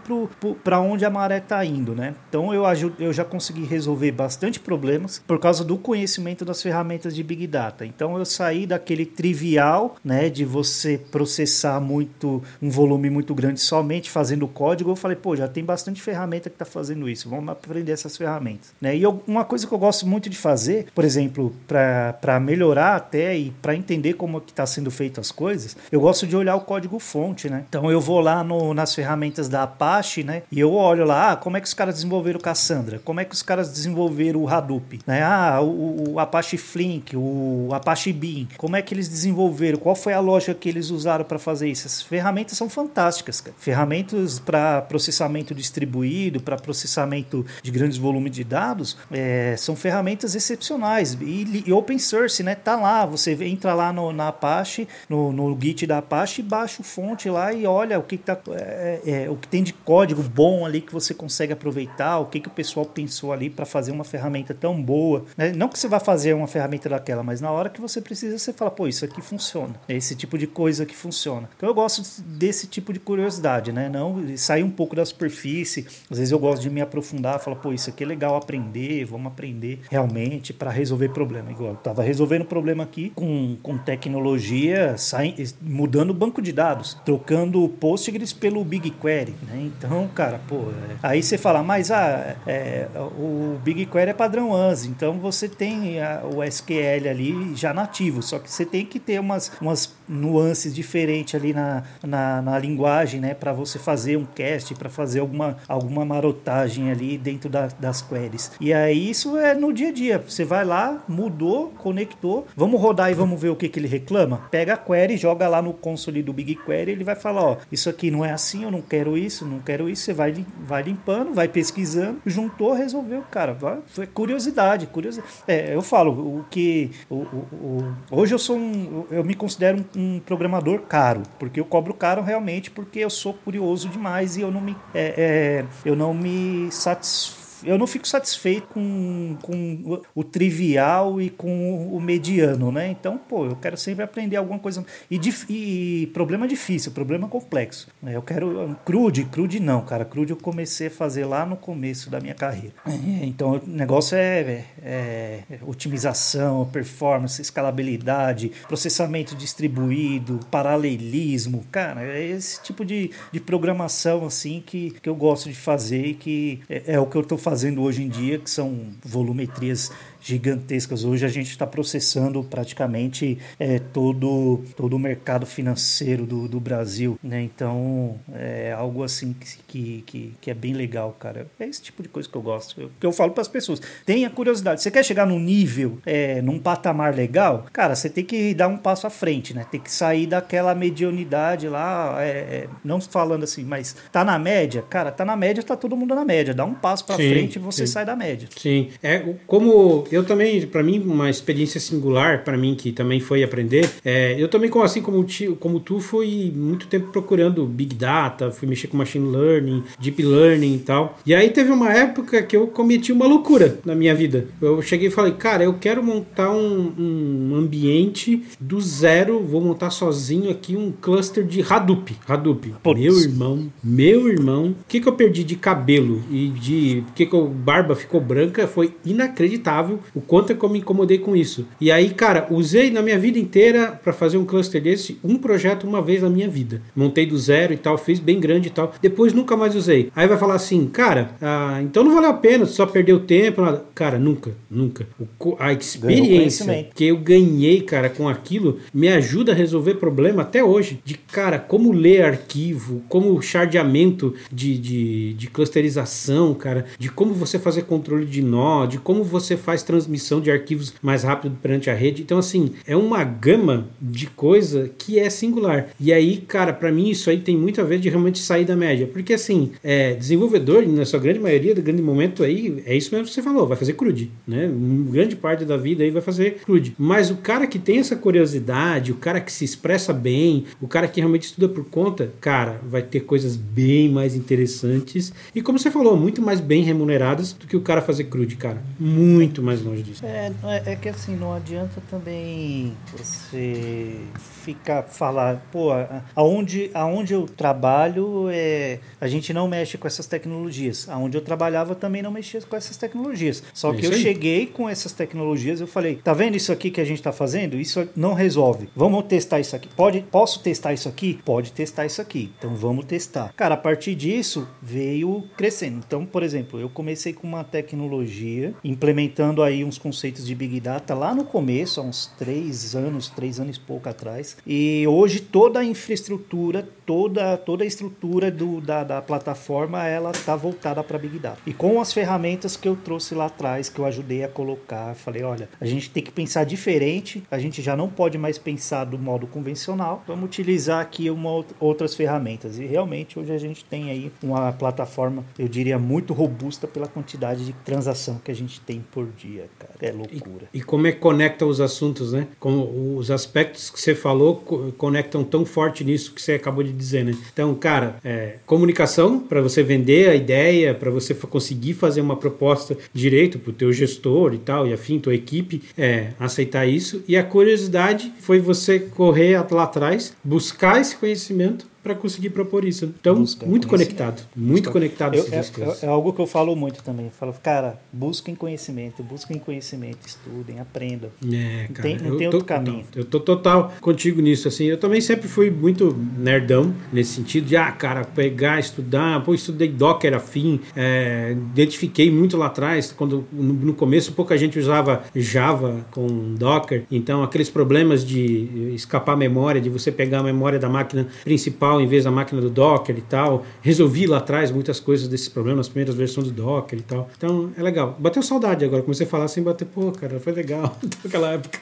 para onde a maré está indo, né? Então eu, eu já consegui resolver bastante problemas por causa do conhecimento das ferramentas de Big Data. Então eu saí daquele trivial, né, de você processar muito um volume muito grande somente fazendo código. Eu falei, pô, já tem bastante ferramenta que está fazendo isso. Vamos aprender essas ferramentas. Né? E eu, uma coisa que eu gosto muito de fazer, por exemplo, para melhorar até e para entender como está sendo feito as coisas, eu gosto de olhar o código fonte. Né? Então eu vou lá no, nas ferramentas da Apache né? e eu olho lá ah, como é que os caras desenvolveram o Cassandra, como é que os caras desenvolveram o Hadoop, né? ah, o, o Apache Flink, o Apache Beam, como é que eles desenvolveram, qual foi a lógica que eles usaram para fazer isso. Essas ferramentas são fantásticas, cara. ferramentas para processamento distribuído, para processamento de grandes volume de dados, é, são ferramentas excepcionais e, e, open source, né? Tá lá, você entra lá no, na Apache, no, no Git da Apache, baixa o fonte lá e olha o que, que tá, é, é, o que tem de código bom ali que você consegue aproveitar, o que, que o pessoal pensou ali para fazer uma ferramenta tão boa. Né? Não que você vá fazer uma ferramenta daquela, mas na hora que você precisa, você fala, pô, isso aqui funciona. É esse tipo de coisa que funciona. Então eu gosto desse tipo de curiosidade, né? Não sair um pouco da superfície. Às vezes eu gosto de me aprofundar, falar, pô, isso aqui é legal aprender, vamos aprender realmente para resolver problema. Igual eu estava resolvendo problema aqui com, com tecnologia, sai, mudando o banco de dados, trocando o Postgres pelo BigQuery. Né? Então, cara, pô, é... aí você fala, mas ah, é, o BigQuery é padrão ANSI, então você tem a, o SQL ali já nativo, só que você tem que ter umas, umas nuances diferentes ali na, na, na linguagem, né, para você fazer um cast, para fazer alguma, alguma marotagem ali dentro da, das queries. E aí isso é no dia a dia. Você vai lá, mudou, conectou, vamos rodar e vamos ver o que, que ele reclama. Pega a query, joga lá no console do BigQuery, ele vai falar, ó, isso aqui não é assim, eu não quero isso, não quero isso. Você vai, vai limpando, vai pesquisando, juntou, resolveu, cara. Vai, foi curiosidade, curiosidade. É, eu falo, o que o, o, o, hoje eu sou um, eu me considero um, um, programador caro, porque eu cobro caro realmente porque eu sou curioso demais e eu não me é, é, eu não me satisfaço eu não fico satisfeito com, com o, trivial e com o mediano, né? Então, pô, eu quero sempre aprender alguma coisa. E, e problema difícil, problema complexo. Né? Eu quero. Crude, crude não, cara. Crude eu comecei a fazer lá no começo da minha carreira. É, então, o negócio é, é, é otimização, performance, escalabilidade, processamento distribuído, paralelismo. Cara, é esse tipo de, de programação assim que, que eu gosto de fazer e que é, é o que eu estou fazendo fazendo hoje em dia, que são volumetrias gigantescas. Hoje a gente está processando praticamente é, todo, todo o mercado financeiro do, do Brasil, né? Então é algo assim que, que, que é bem legal, cara. É esse tipo de coisa que eu gosto. Eu, que eu falo para as pessoas. Tenha curiosidade. Você quer chegar num nível, é, num patamar legal? Cara, você tem que dar um passo à frente, né? Tem que sair daquela mediunidade lá, é, é não falando assim, mas tá na média? Cara, tá na média, tá todo mundo na média. Dá um passo para frente e você sim. sai da média. Sim. É como eu também, para mim, uma experiência singular, para mim, que também foi aprender. É, eu também, assim como, como tu, fui muito tempo procurando Big Data, fui mexer com Machine Learning, Deep Learning e tal. E aí teve uma época que eu cometi uma loucura na minha vida. Eu cheguei e falei, cara, eu quero montar um, um ambiente do zero, vou montar sozinho aqui um cluster de Hadoop. Hadoop. Putz. Meu irmão, meu irmão, o que, que eu perdi de cabelo e de que, que a barba ficou branca foi inacreditável o quanto eu me incomodei com isso. E aí, cara, usei na minha vida inteira para fazer um cluster desse, um projeto uma vez na minha vida. Montei do zero e tal, fiz bem grande e tal. Depois nunca mais usei. Aí vai falar assim, cara, ah, então não valeu a pena, só perdeu tempo, nada. Cara, nunca, nunca. O, a experiência que eu ganhei, cara, com aquilo me ajuda a resolver problema até hoje. De, cara, como ler arquivo, como chardeamento de, de, de clusterização, cara, de como você fazer controle de nó, de como você faz transmissão de arquivos mais rápido perante a rede. Então, assim, é uma gama de coisa que é singular. E aí, cara, para mim isso aí tem muito a ver de realmente sair da média. Porque, assim, é, desenvolvedor, na sua grande maioria, do grande momento aí, é isso mesmo que você falou, vai fazer CRUD, né? grande parte da vida aí vai fazer CRUD. Mas o cara que tem essa curiosidade, o cara que se expressa bem, o cara que realmente estuda por conta, cara, vai ter coisas bem mais interessantes e, como você falou, muito mais bem remuneradas do que o cara fazer CRUD, cara. Muito mais longe disso. É, é, é que assim, não adianta também você ficar falar, pô, aonde, aonde eu trabalho é, a gente não mexe com essas tecnologias. Aonde eu trabalhava também não mexia com essas tecnologias. Só que eu cheguei com essas tecnologias, eu falei, tá vendo isso aqui que a gente está fazendo? Isso não resolve. Vamos testar isso aqui. Pode, posso testar isso aqui? Pode testar isso aqui. Então vamos testar. Cara, a partir disso veio crescendo. Então, por exemplo, eu comecei com uma tecnologia, implementando aí uns conceitos de Big Data lá no começo, há uns três anos, três anos e pouco atrás. E hoje toda a infraestrutura, toda, toda a estrutura do, da, da plataforma, ela está voltada para Big Data. E com as ferramentas que eu trouxe lá atrás, que eu ajudei a colocar, falei, olha, a gente tem que pensar diferente, a gente já não pode mais pensar do modo convencional, vamos utilizar aqui uma, outras ferramentas. E realmente hoje a gente tem aí uma plataforma, eu diria, muito robusta pela quantidade de transação que a gente tem por dia, cara. É loucura. E, e como é que conecta os assuntos, né? Como os aspectos que você falou conectam tão forte nisso que você acabou de dizer, né? Então, cara, é, comunicação para você vender a ideia, para você conseguir fazer uma proposta direito para o teu gestor e tal, e afim, tua equipe, é, aceitar isso. E a curiosidade foi você correr lá atrás, buscar esse conhecimento para conseguir propor isso. Então, Busca muito conectado, muito Busca. conectado eu, essas é, coisas. É, algo que eu falo muito também. Eu falo, cara, busquem conhecimento, busquem conhecimento, estudem, aprendam. É, cara, não tem, não tem outro caminho. Não, eu tô total contigo nisso, assim. Eu também sempre fui muito nerdão nesse sentido de, ah, cara, pegar, estudar. Pô, estudei Docker afim, é, identifiquei muito lá atrás, quando no, no começo pouca gente usava Java com Docker, então aqueles problemas de escapar a memória, de você pegar a memória da máquina principal em vez da máquina do Docker e tal. Resolvi lá atrás muitas coisas desses problemas, as primeiras versões do Docker e tal. Então é legal. Bateu saudade agora, comecei a falar sem bater, pô, cara, foi legal naquela época.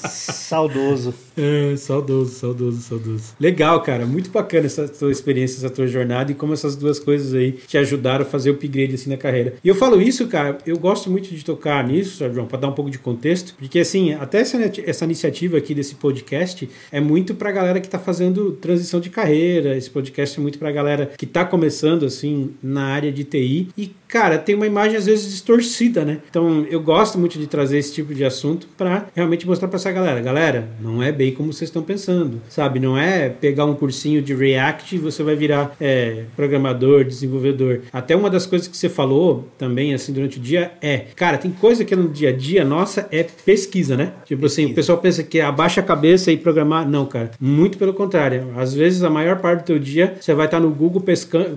Saudoso. É, saudoso, saudoso, saudoso. Legal, cara. Muito bacana essa tua experiência, essa tua jornada e como essas duas coisas aí te ajudaram a fazer o upgrade assim na carreira. E eu falo isso, cara, eu gosto muito de tocar nisso, João, para dar um pouco de contexto, porque assim, até essa, essa iniciativa aqui desse podcast é muito pra galera que tá fazendo transição de carreira. Esse podcast é muito pra galera que tá começando assim na área de TI e cara, tem uma imagem às vezes distorcida, né? Então eu gosto muito de trazer esse tipo de assunto para realmente mostrar para essa galera, galera, não é bem como vocês estão pensando, sabe? Não é pegar um cursinho de React e você vai virar é, programador, desenvolvedor. Até uma das coisas que você falou também, assim, durante o dia é, cara, tem coisa que no dia a dia nossa é pesquisa, né? Tipo pesquisa. assim, o pessoal pensa que abaixa a cabeça e programar. Não, cara, muito pelo contrário. Às vezes, a maior parte do teu dia, você vai estar no Google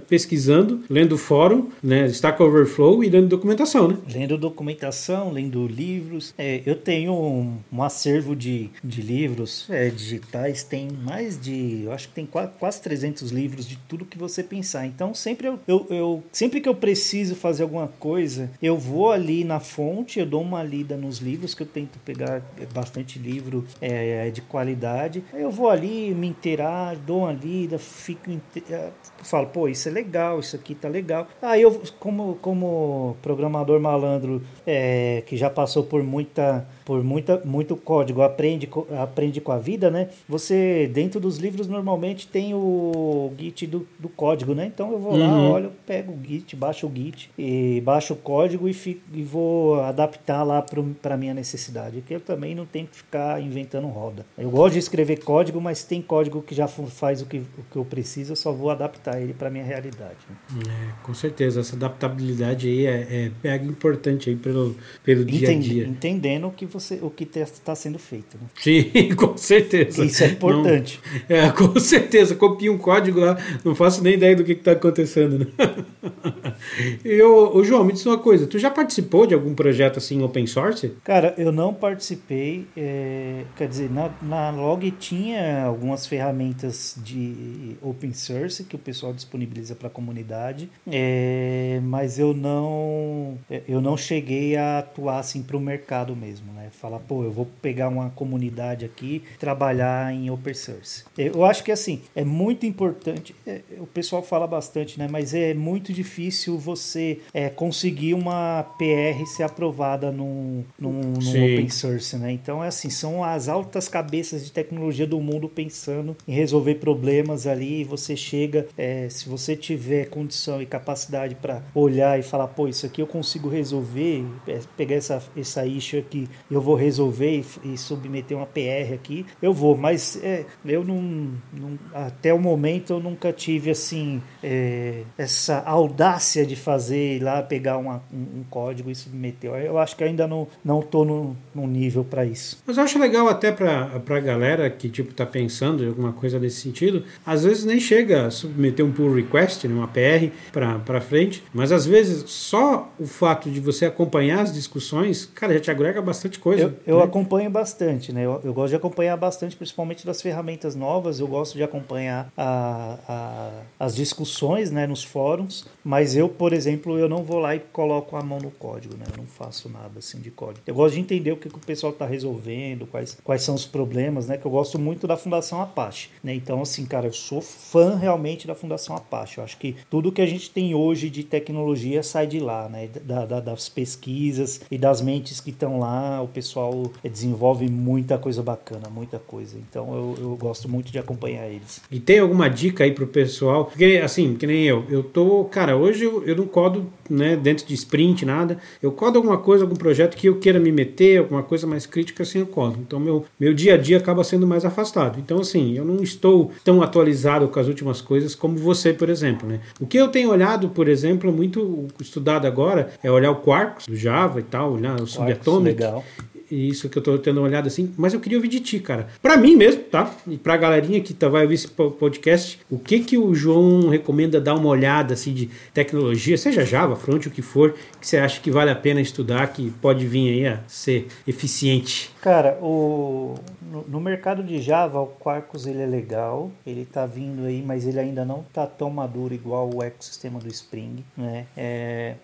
pesquisando, lendo fórum, né, Stack Overflow e lendo documentação, né? Lendo documentação, lendo livros. É, eu tenho um, um acervo de, de livros é, digitais, tem mais de, eu acho que tem quase, quase 300 livros de tudo que você pensar. Então, sempre eu, eu, eu, sempre que eu preciso fazer alguma coisa, eu vou ali na fonte, eu dou uma lida nos livros, que eu tento pegar bastante livro é, de qualidade. Eu vou ali, me inteirar, dou uma lida, fico é, falo, pô, isso é legal, isso aqui tá legal. Aí eu, como, como programador malandro é, que já passou por muita por muita, muito código, aprende, aprende com a vida, né? Você, dentro dos livros, normalmente tem o Git do, do código, né? Então eu vou uhum. lá, olho, pego o Git, baixo o Git, e baixo o código e, fico, e vou adaptar lá para a minha necessidade, que eu também não tenho que ficar inventando roda. Eu gosto de escrever código, mas tem código que já faz o que, o que eu preciso, eu só vou adaptar ele para minha realidade. Né? É, com certeza, essa adaptabilidade aí é, é, é importante aí pelo, pelo dia a dia. Entendendo que você, o que está tá sendo feito. Né? Sim, com certeza. Isso é importante. Não, é, com certeza. Copia um código lá, não faço nem ideia do que está acontecendo. Né? e o, João, me diz uma coisa: tu já participou de algum projeto assim open source? Cara, eu não participei. É, quer dizer, na, na Log tinha algumas ferramentas de open source que o pessoal disponibiliza para a comunidade, é, mas eu não, eu não cheguei a atuar assim para o mercado mesmo, né? Falar, pô, eu vou pegar uma comunidade aqui, trabalhar em open source. Eu acho que assim, é muito importante, é, o pessoal fala bastante, né? Mas é muito difícil você é, conseguir uma PR ser aprovada num, num, num open source, né? Então é assim, são as altas cabeças de tecnologia do mundo pensando em resolver problemas ali e você chega, é, se você tiver condição e capacidade para olhar e falar, pô, isso aqui eu consigo resolver, é, pegar essa, essa issue aqui eu vou resolver e, e submeter uma PR aqui, eu vou. Mas é, eu não, não, Até o momento eu nunca tive assim é, essa audácia de fazer ir lá, pegar uma, um, um, código e submeter. Eu acho que ainda não, não tô no, nível para isso. Mas eu acho legal até para a galera que tipo tá pensando em alguma coisa nesse sentido, às vezes nem chega a submeter um pull request, né, uma PR para frente, mas às vezes só o fato de você acompanhar as discussões, cara, já te agrega bastante coisa. Eu, eu né? acompanho bastante, né? Eu, eu, gosto de acompanhar bastante, principalmente das ferramentas novas. Eu gosto de acompanhar a, a, as discussões né, nos fóruns, mas eu, por exemplo, eu não vou lá e coloco a mão no código, né? Eu não faço nada assim de código. Eu gosto de entender o que, que o pessoal está resolvendo, quais, quais são os problemas, né? Que eu gosto muito da Fundação Apache, né? Então, assim, cara, eu sou fã realmente da Fundação Apache. Eu acho que tudo que a gente tem hoje de tecnologia sai de lá, né? Da, da, das pesquisas e das mentes que estão lá, o pessoal desenvolve muita coisa bacana, muita coisa. Então eu, eu gosto muito de acompanhar eles. E tem alguma dica aí pro pessoal? Porque, assim, que nem eu, eu tô, cara, hoje eu, eu não codo né, dentro de sprint, nada. Eu codo alguma coisa, algum projeto que eu queira me meter, alguma coisa mais crítica, assim eu codo. Então meu, meu dia a dia acaba sendo mais afastado. Então, assim, eu não estou tão atualizado com as últimas coisas como você, por exemplo, né? O que eu tenho olhado, por exemplo, muito estudado agora, é olhar o Quarks do Java e tal, olhar o Subatomic. Legal isso que eu tô tendo uma olhada assim, mas eu queria ouvir de ti, cara. Para mim mesmo, tá? E pra galerinha que tá, vai ouvir esse podcast, o que que o João recomenda dar uma olhada assim de tecnologia, seja Java, front, o que for, que você acha que vale a pena estudar, que pode vir aí a ser eficiente? Cara, o no, no mercado de Java, o Quarkus ele é legal, ele tá vindo aí, mas ele ainda não tá tão maduro igual o ecossistema do Spring, né? É,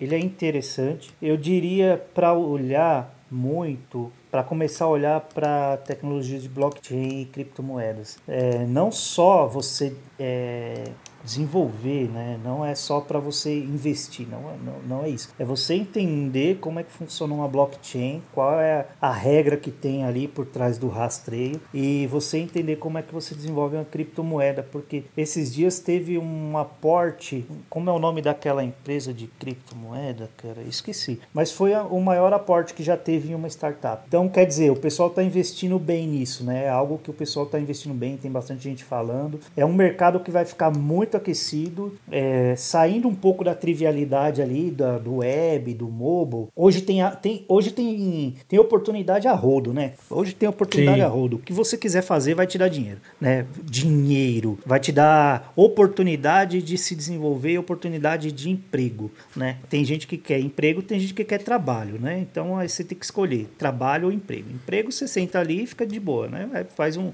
ele é interessante. Eu diria para olhar muito para começar a olhar para tecnologias de blockchain e criptomoedas. É, não só você é, desenvolver, né? Não é só para você investir, não é, não, não é isso. É você entender como é que funciona uma blockchain, qual é a regra que tem ali por trás do rastreio e você entender como é que você desenvolve uma criptomoeda, porque esses dias teve um aporte, como é o nome daquela empresa de criptomoeda, cara? Esqueci. Mas foi a, o maior aporte que já teve em uma startup. Então, quer dizer, o pessoal está investindo bem nisso, né? É algo que o pessoal está investindo bem, tem bastante gente falando. É um mercado que vai ficar muito aquecido, é, saindo um pouco da trivialidade ali da, do web, do mobile. Hoje tem, tem, hoje tem, tem oportunidade a rodo, né? Hoje tem oportunidade Sim. a rodo. O que você quiser fazer vai te dar dinheiro, né? Dinheiro, vai te dar oportunidade de se desenvolver, oportunidade de emprego, né? Tem gente que quer emprego, tem gente que quer trabalho, né? Então aí você tem que escolher trabalho ou emprego. Emprego você senta ali e fica de boa, né? Faz um,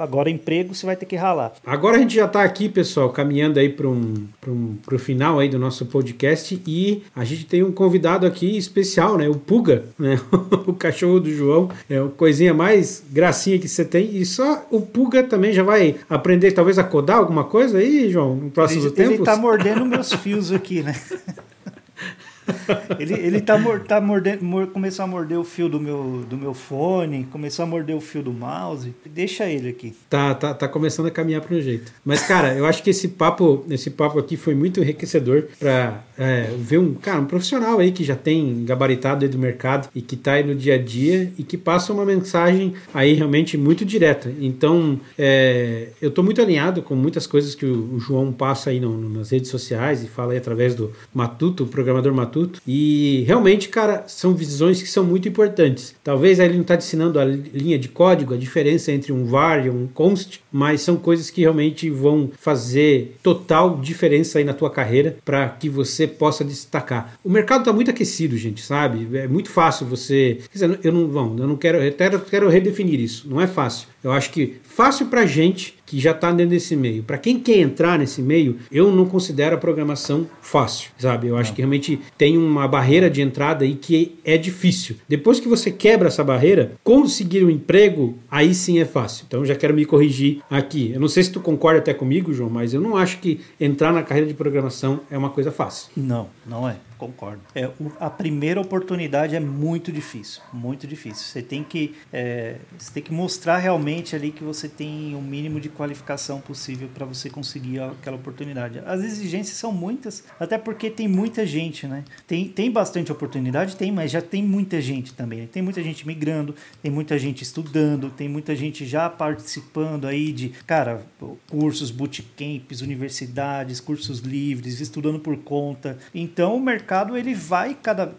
agora emprego você vai ter que ralar. Agora a gente já está aqui, pessoal, caminhando aí para um, um, o final aí do nosso podcast e a gente tem um convidado aqui especial, né? O Puga, né? o cachorro do João. É a coisinha mais gracinha que você tem. E só o Puga também já vai aprender, talvez, a codar alguma coisa aí, João, no próximo tempo. Ele tá mordendo meus fios aqui, né? ele, ele tá, tá mordendo, começou a morder o fio do meu, do meu fone, começou a morder o fio do mouse. Deixa ele aqui. Tá, tá, tá começando a caminhar para um jeito. Mas, cara, eu acho que esse papo, esse papo aqui foi muito enriquecedor para é, ver um, cara, um profissional aí que já tem gabaritado aí do mercado e que tá aí no dia a dia e que passa uma mensagem aí realmente muito direta. Então, é, eu tô muito alinhado com muitas coisas que o, o João passa aí no, nas redes sociais e fala aí através do Matuto, o programador Matuto e realmente, cara, são visões que são muito importantes. Talvez ele não está ensinando a linha de código, a diferença entre um var e um const, mas são coisas que realmente vão fazer total diferença aí na tua carreira para que você possa destacar. O mercado está muito aquecido, gente, sabe? É muito fácil você. Eu não, bom, eu não quero, eu quero, quero redefinir isso. Não é fácil. Eu acho que fácil para gente que já está dentro desse meio. Para quem quer entrar nesse meio, eu não considero a programação fácil, sabe? Eu acho não. que realmente tem uma barreira de entrada aí que é difícil. Depois que você quebra essa barreira, conseguir um emprego, aí sim é fácil. Então já quero me corrigir aqui. Eu não sei se tu concorda até comigo, João, mas eu não acho que entrar na carreira de programação é uma coisa fácil. Não, não é concordo. É, o, a primeira oportunidade é muito difícil, muito difícil. Você tem que, é, você tem que mostrar realmente ali que você tem o mínimo de qualificação possível para você conseguir aquela oportunidade. As exigências são muitas, até porque tem muita gente, né? Tem, tem bastante oportunidade, tem, mas já tem muita gente também. Tem muita gente migrando, tem muita gente estudando, tem muita gente já participando aí de, cara, cursos, bootcamps, universidades, cursos livres, estudando por conta. Então o mercado mercado ele vai cada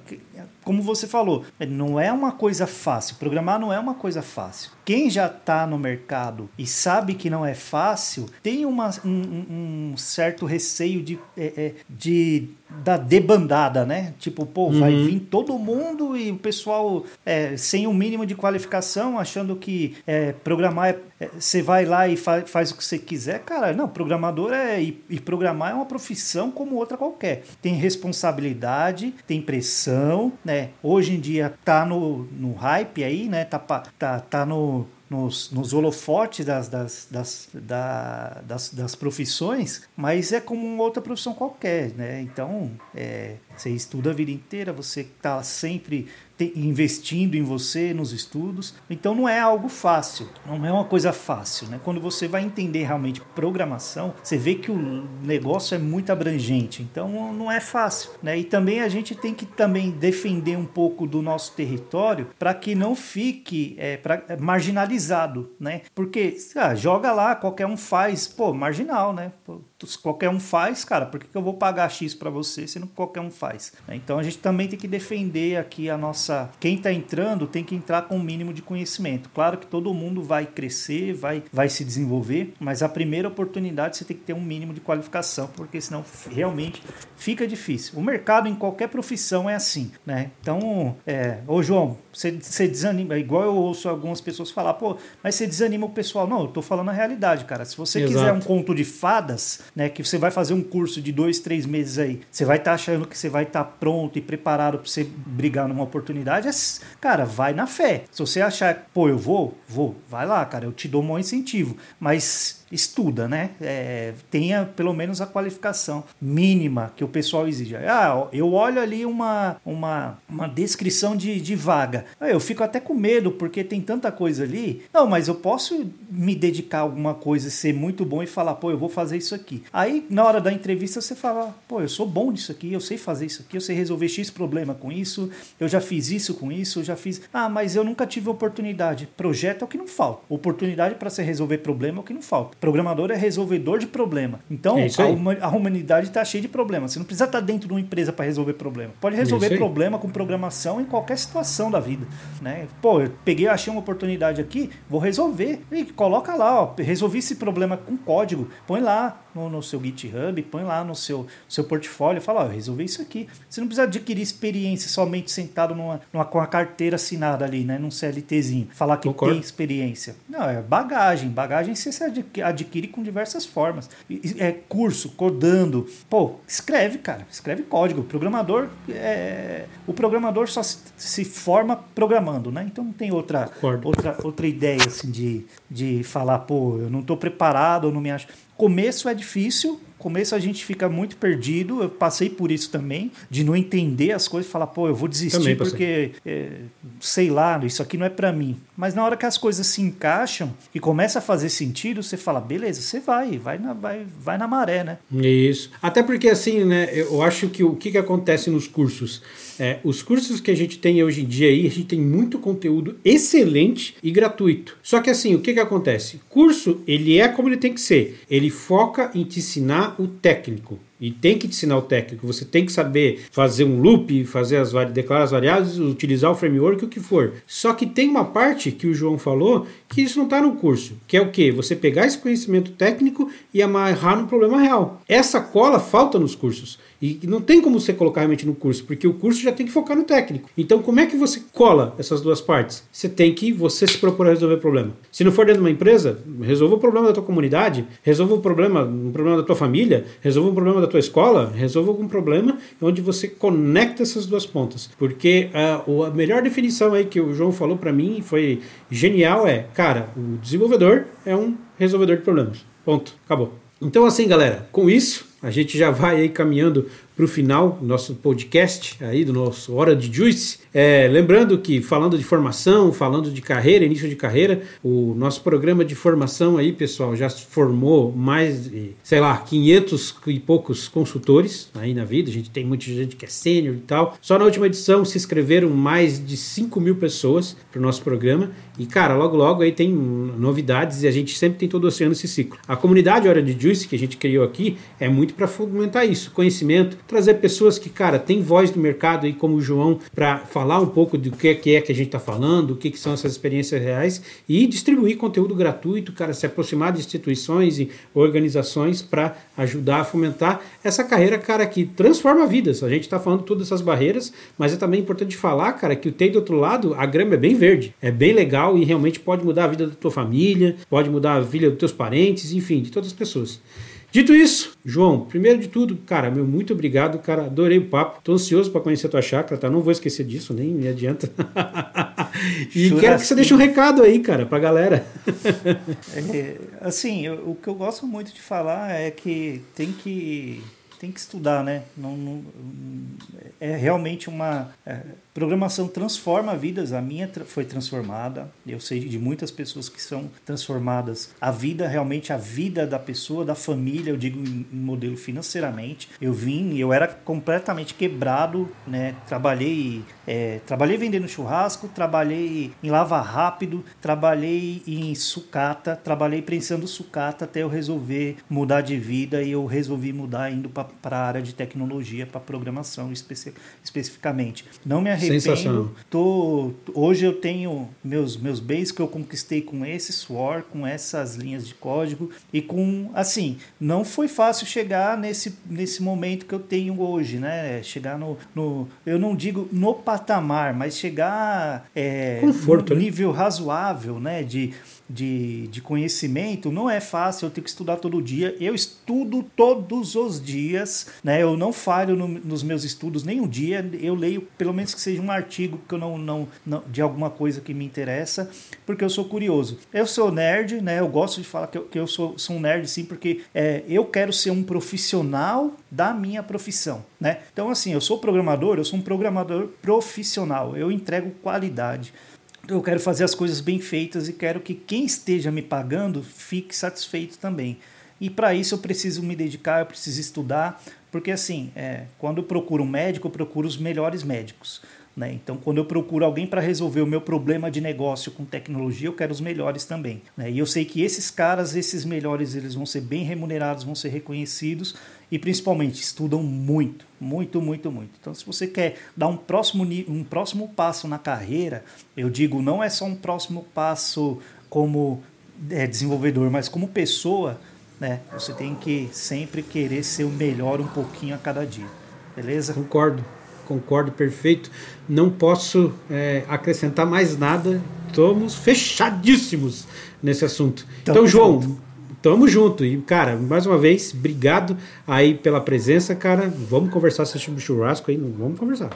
como você falou, não é uma coisa fácil. Programar não é uma coisa fácil. Quem já está no mercado e sabe que não é fácil, tem uma, um, um certo receio de, é, é, de da debandada, né? Tipo, pô, uhum. vai vir todo mundo e o pessoal é, sem o um mínimo de qualificação, achando que é, programar é, é, você vai lá e fa faz o que você quiser. Cara, não, programador é. E, e, programar é uma profissão como outra qualquer. Tem responsabilidade, tem pressão, né? Hoje em dia tá no, no hype aí, né? Tá, tá, tá no nos, nos holofotes das, das, das, da, das, das profissões, mas é como uma outra profissão qualquer, né? Então, é, você estuda a vida inteira, você está sempre investindo em você, nos estudos. Então não é algo fácil, não é uma coisa fácil. Né? Quando você vai entender realmente programação, você vê que o negócio é muito abrangente, então não é fácil. Né? E também a gente tem que também defender um pouco do nosso território para que não fique é, pra, é, marginalizado. Né? Porque ah, joga lá, qualquer um faz, pô, marginal, né? Pô, se qualquer um faz, cara, por que, que eu vou pagar X para você se não qualquer um faz? Então a gente também tem que defender aqui a nossa. Quem está entrando tem que entrar com o um mínimo de conhecimento. Claro que todo mundo vai crescer, vai, vai se desenvolver, mas a primeira oportunidade você tem que ter um mínimo de qualificação, porque senão realmente fica difícil. O mercado em qualquer profissão é assim, né? Então, é, ô João, você, você desanima, igual eu ouço algumas pessoas falar, pô, mas você desanima o pessoal. Não, eu tô falando a realidade, cara. Se você Exato. quiser um conto de fadas, né, que você vai fazer um curso de dois, três meses aí, você vai estar tá achando que você vai estar tá pronto e preparado para você brigar numa oportunidade, é, cara, vai na fé. Se você achar, pô, eu vou, vou, vai lá, cara, eu te dou um incentivo. Mas estuda, né? É, tenha pelo menos a qualificação mínima que o pessoal exige. Ah, eu olho ali uma, uma, uma descrição de, de vaga. Ah, eu fico até com medo porque tem tanta coisa ali. Não, mas eu posso me dedicar a alguma coisa, ser muito bom e falar, pô, eu vou fazer isso aqui. Aí, na hora da entrevista, você fala, pô, eu sou bom nisso aqui, eu sei fazer isso aqui, eu sei resolver X problema com isso, eu já fiz isso com isso, eu já fiz. Ah, mas eu nunca tive oportunidade. Projeto é o que não falta. Oportunidade para se resolver problema é o que não falta. Programador é resolvedor de problema. Então, é a, humanidade está cheia de problemas. Você não precisa estar tá dentro de uma empresa para resolver problema. Pode resolver problema com programação em qualquer situação da vida. Né? Pô, eu peguei, achei uma oportunidade aqui, vou resolver. E coloca lá, ó, resolvi esse problema com código, põe lá no, no seu GitHub, põe lá no seu, seu portfólio, fala, ó, eu resolvi isso aqui. Você não precisa adquirir experiência somente sentado numa, numa, com a carteira assinada ali, né, num CLTzinho, falar que Concordo. tem experiência. Não, é bagagem. Bagagem você adquire com diversas formas. É curso, codando. Pô, escreve, cara. Escreve código. O programador, é... o programador só se, se forma programando, né? Então não tem outra, outra, outra ideia assim de, de falar, pô, eu não estou preparado, eu não me acho. Começo é difícil, começo a gente fica muito perdido. Eu passei por isso também, de não entender as coisas, falar, pô, eu vou desistir porque é, sei lá, isso aqui não é para mim. Mas na hora que as coisas se encaixam e começa a fazer sentido, você fala, beleza, você vai, vai na, vai, vai na maré, né? Isso. Até porque assim, né, eu acho que o que, que acontece nos cursos? É, os cursos que a gente tem hoje em dia aí, a gente tem muito conteúdo excelente e gratuito. Só que assim, o que, que acontece? Curso, ele é como ele tem que ser. Ele foca em te ensinar o técnico. E tem que te ensinar o técnico. Você tem que saber fazer um loop, fazer as declarar as variáveis, utilizar o framework, o que for. Só que tem uma parte que o João falou que isso não está no curso, que é o que? Você pegar esse conhecimento técnico e amarrar no problema real. Essa cola falta nos cursos. E não tem como você colocar realmente no curso, porque o curso já tem que focar no técnico. Então, como é que você cola essas duas partes? Você tem que você se propor a resolver o problema. Se não for dentro de uma empresa, resolva o problema da tua comunidade, resolva o problema, um problema da tua família, resolva o problema da tua escola, resolva algum problema onde você conecta essas duas pontas. Porque uh, a melhor definição aí que o João falou para mim foi genial é, cara, o desenvolvedor é um resolvedor de problemas. Ponto. Acabou. Então, assim, galera, com isso, a gente já vai aí caminhando para o final do nosso podcast aí do nosso Hora de Juice. É, lembrando que falando de formação, falando de carreira, início de carreira, o nosso programa de formação aí, pessoal, já formou mais de, sei lá, 500 e poucos consultores aí na vida. A gente tem muita gente que é sênior e tal. Só na última edição se inscreveram mais de 5 mil pessoas para o nosso programa. E, cara, logo logo aí tem novidades e a gente sempre tem todo ano esse ciclo. A comunidade Hora de Juice que a gente criou aqui é muito para fomentar isso, conhecimento, trazer pessoas que, cara, têm voz no mercado aí, como o João, para falar um pouco do que é que, é que a gente está falando, o que, que são essas experiências reais e distribuir conteúdo gratuito, cara, se aproximar de instituições e organizações para ajudar a fomentar essa carreira, cara, que transforma vidas. A gente está falando todas essas barreiras, mas é também importante falar, cara, que o tem do outro lado, a grama é bem verde, é bem legal e realmente pode mudar a vida da tua família, pode mudar a vida dos teus parentes, enfim, de todas as pessoas. Dito isso, João, primeiro de tudo, cara, meu muito obrigado, cara, adorei o papo. Tô ansioso para conhecer a tua chácara, tá? Não vou esquecer disso, nem me adianta. e Chura quero que você deixe um recado aí, cara, pra galera. é, assim, eu, o que eu gosto muito de falar é que tem que tem que estudar, né? Não, não é realmente uma é, Programação transforma vidas, a minha foi transformada, eu sei de muitas pessoas que são transformadas. A vida, realmente, a vida da pessoa, da família, eu digo em, modelo financeiramente. Eu vim, eu era completamente quebrado, né? Trabalhei, é, trabalhei vendendo churrasco, trabalhei em lava rápido, trabalhei em sucata, trabalhei prensando sucata até eu resolver mudar de vida e eu resolvi mudar indo para a área de tecnologia, para programação especi especificamente. Não me arrependo. Tô, hoje eu tenho meus, meus bens que eu conquistei com esse suor, com essas linhas de código e com, assim, não foi fácil chegar nesse, nesse momento que eu tenho hoje, né? Chegar no, no eu não digo no patamar, mas chegar é, Conforto, no né? nível né? razoável, né? De, de, de conhecimento não é fácil, eu tenho que estudar todo dia. Eu estudo todos os dias né? Eu não falho no, nos meus estudos nem um dia. Eu leio pelo menos que seja um artigo que eu não, não, não, de alguma coisa que me interessa, porque eu sou curioso. Eu sou nerd, né? Eu gosto de falar que eu, que eu sou, sou um nerd sim, porque é, eu quero ser um profissional da minha profissão, né? Então assim, eu sou programador, eu sou um programador profissional. Eu entrego qualidade eu quero fazer as coisas bem feitas e quero que quem esteja me pagando fique satisfeito também. E para isso eu preciso me dedicar, eu preciso estudar, porque assim, é, quando eu procuro um médico, eu procuro os melhores médicos. Né? Então, quando eu procuro alguém para resolver o meu problema de negócio com tecnologia, eu quero os melhores também. Né? E eu sei que esses caras, esses melhores, eles vão ser bem remunerados, vão ser reconhecidos e principalmente estudam muito, muito, muito, muito. Então, se você quer dar um próximo, um próximo passo na carreira, eu digo, não é só um próximo passo como é, desenvolvedor, mas como pessoa, né? Você tem que sempre querer ser o melhor um pouquinho a cada dia. Beleza? Concordo concordo perfeito. Não posso é, acrescentar mais nada. Estamos fechadíssimos nesse assunto. Tamo então, João, junto. Tamo junto. E, cara, mais uma vez, obrigado aí pela presença, cara. Vamos conversar sobre churrasco aí, vamos conversar.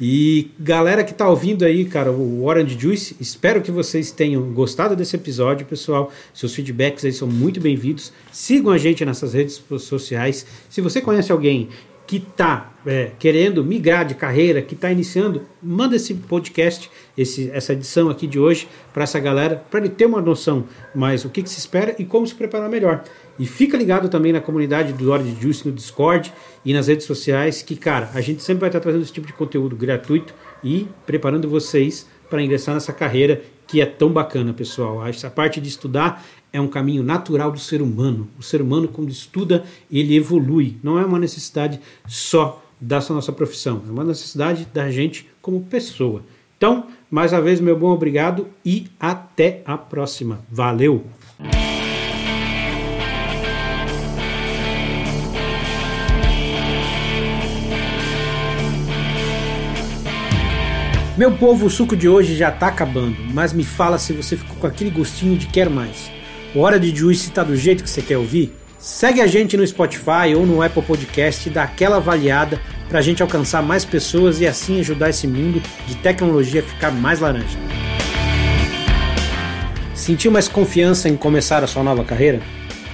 E galera que tá ouvindo aí, cara, o Orange Juice, espero que vocês tenham gostado desse episódio, pessoal. Seus feedbacks aí são muito bem-vindos. Sigam a gente nessas redes sociais. Se você conhece alguém que está é, querendo migrar de carreira, que está iniciando, manda esse podcast, esse, essa edição aqui de hoje para essa galera, para ele ter uma noção mais o que, que, se espera e como se preparar melhor. E fica ligado também na comunidade do Lord Juice no Discord e nas redes sociais, que, cara, a gente sempre vai estar trazendo esse tipo de conteúdo gratuito e preparando vocês para ingressar nessa carreira que é tão bacana, pessoal. Essa parte de estudar é um caminho natural do ser humano. O ser humano, quando estuda, ele evolui. Não é uma necessidade só da nossa profissão, é uma necessidade da gente como pessoa. Então, mais uma vez, meu bom obrigado e até a próxima. Valeu! Meu povo, o suco de hoje já tá acabando, mas me fala se você ficou com aquele gostinho de quero mais. O Hora de Juice tá do jeito que você quer ouvir? Segue a gente no Spotify ou no Apple Podcast e dá aquela avaliada para a gente alcançar mais pessoas e assim ajudar esse mundo de tecnologia a ficar mais laranja. Sentiu mais confiança em começar a sua nova carreira?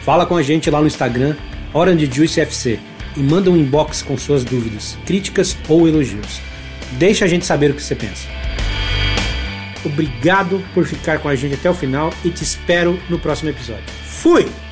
Fala com a gente lá no Instagram, Orange Juice FC, e manda um inbox com suas dúvidas, críticas ou elogios. Deixa a gente saber o que você pensa. Obrigado por ficar com a gente até o final e te espero no próximo episódio. Fui!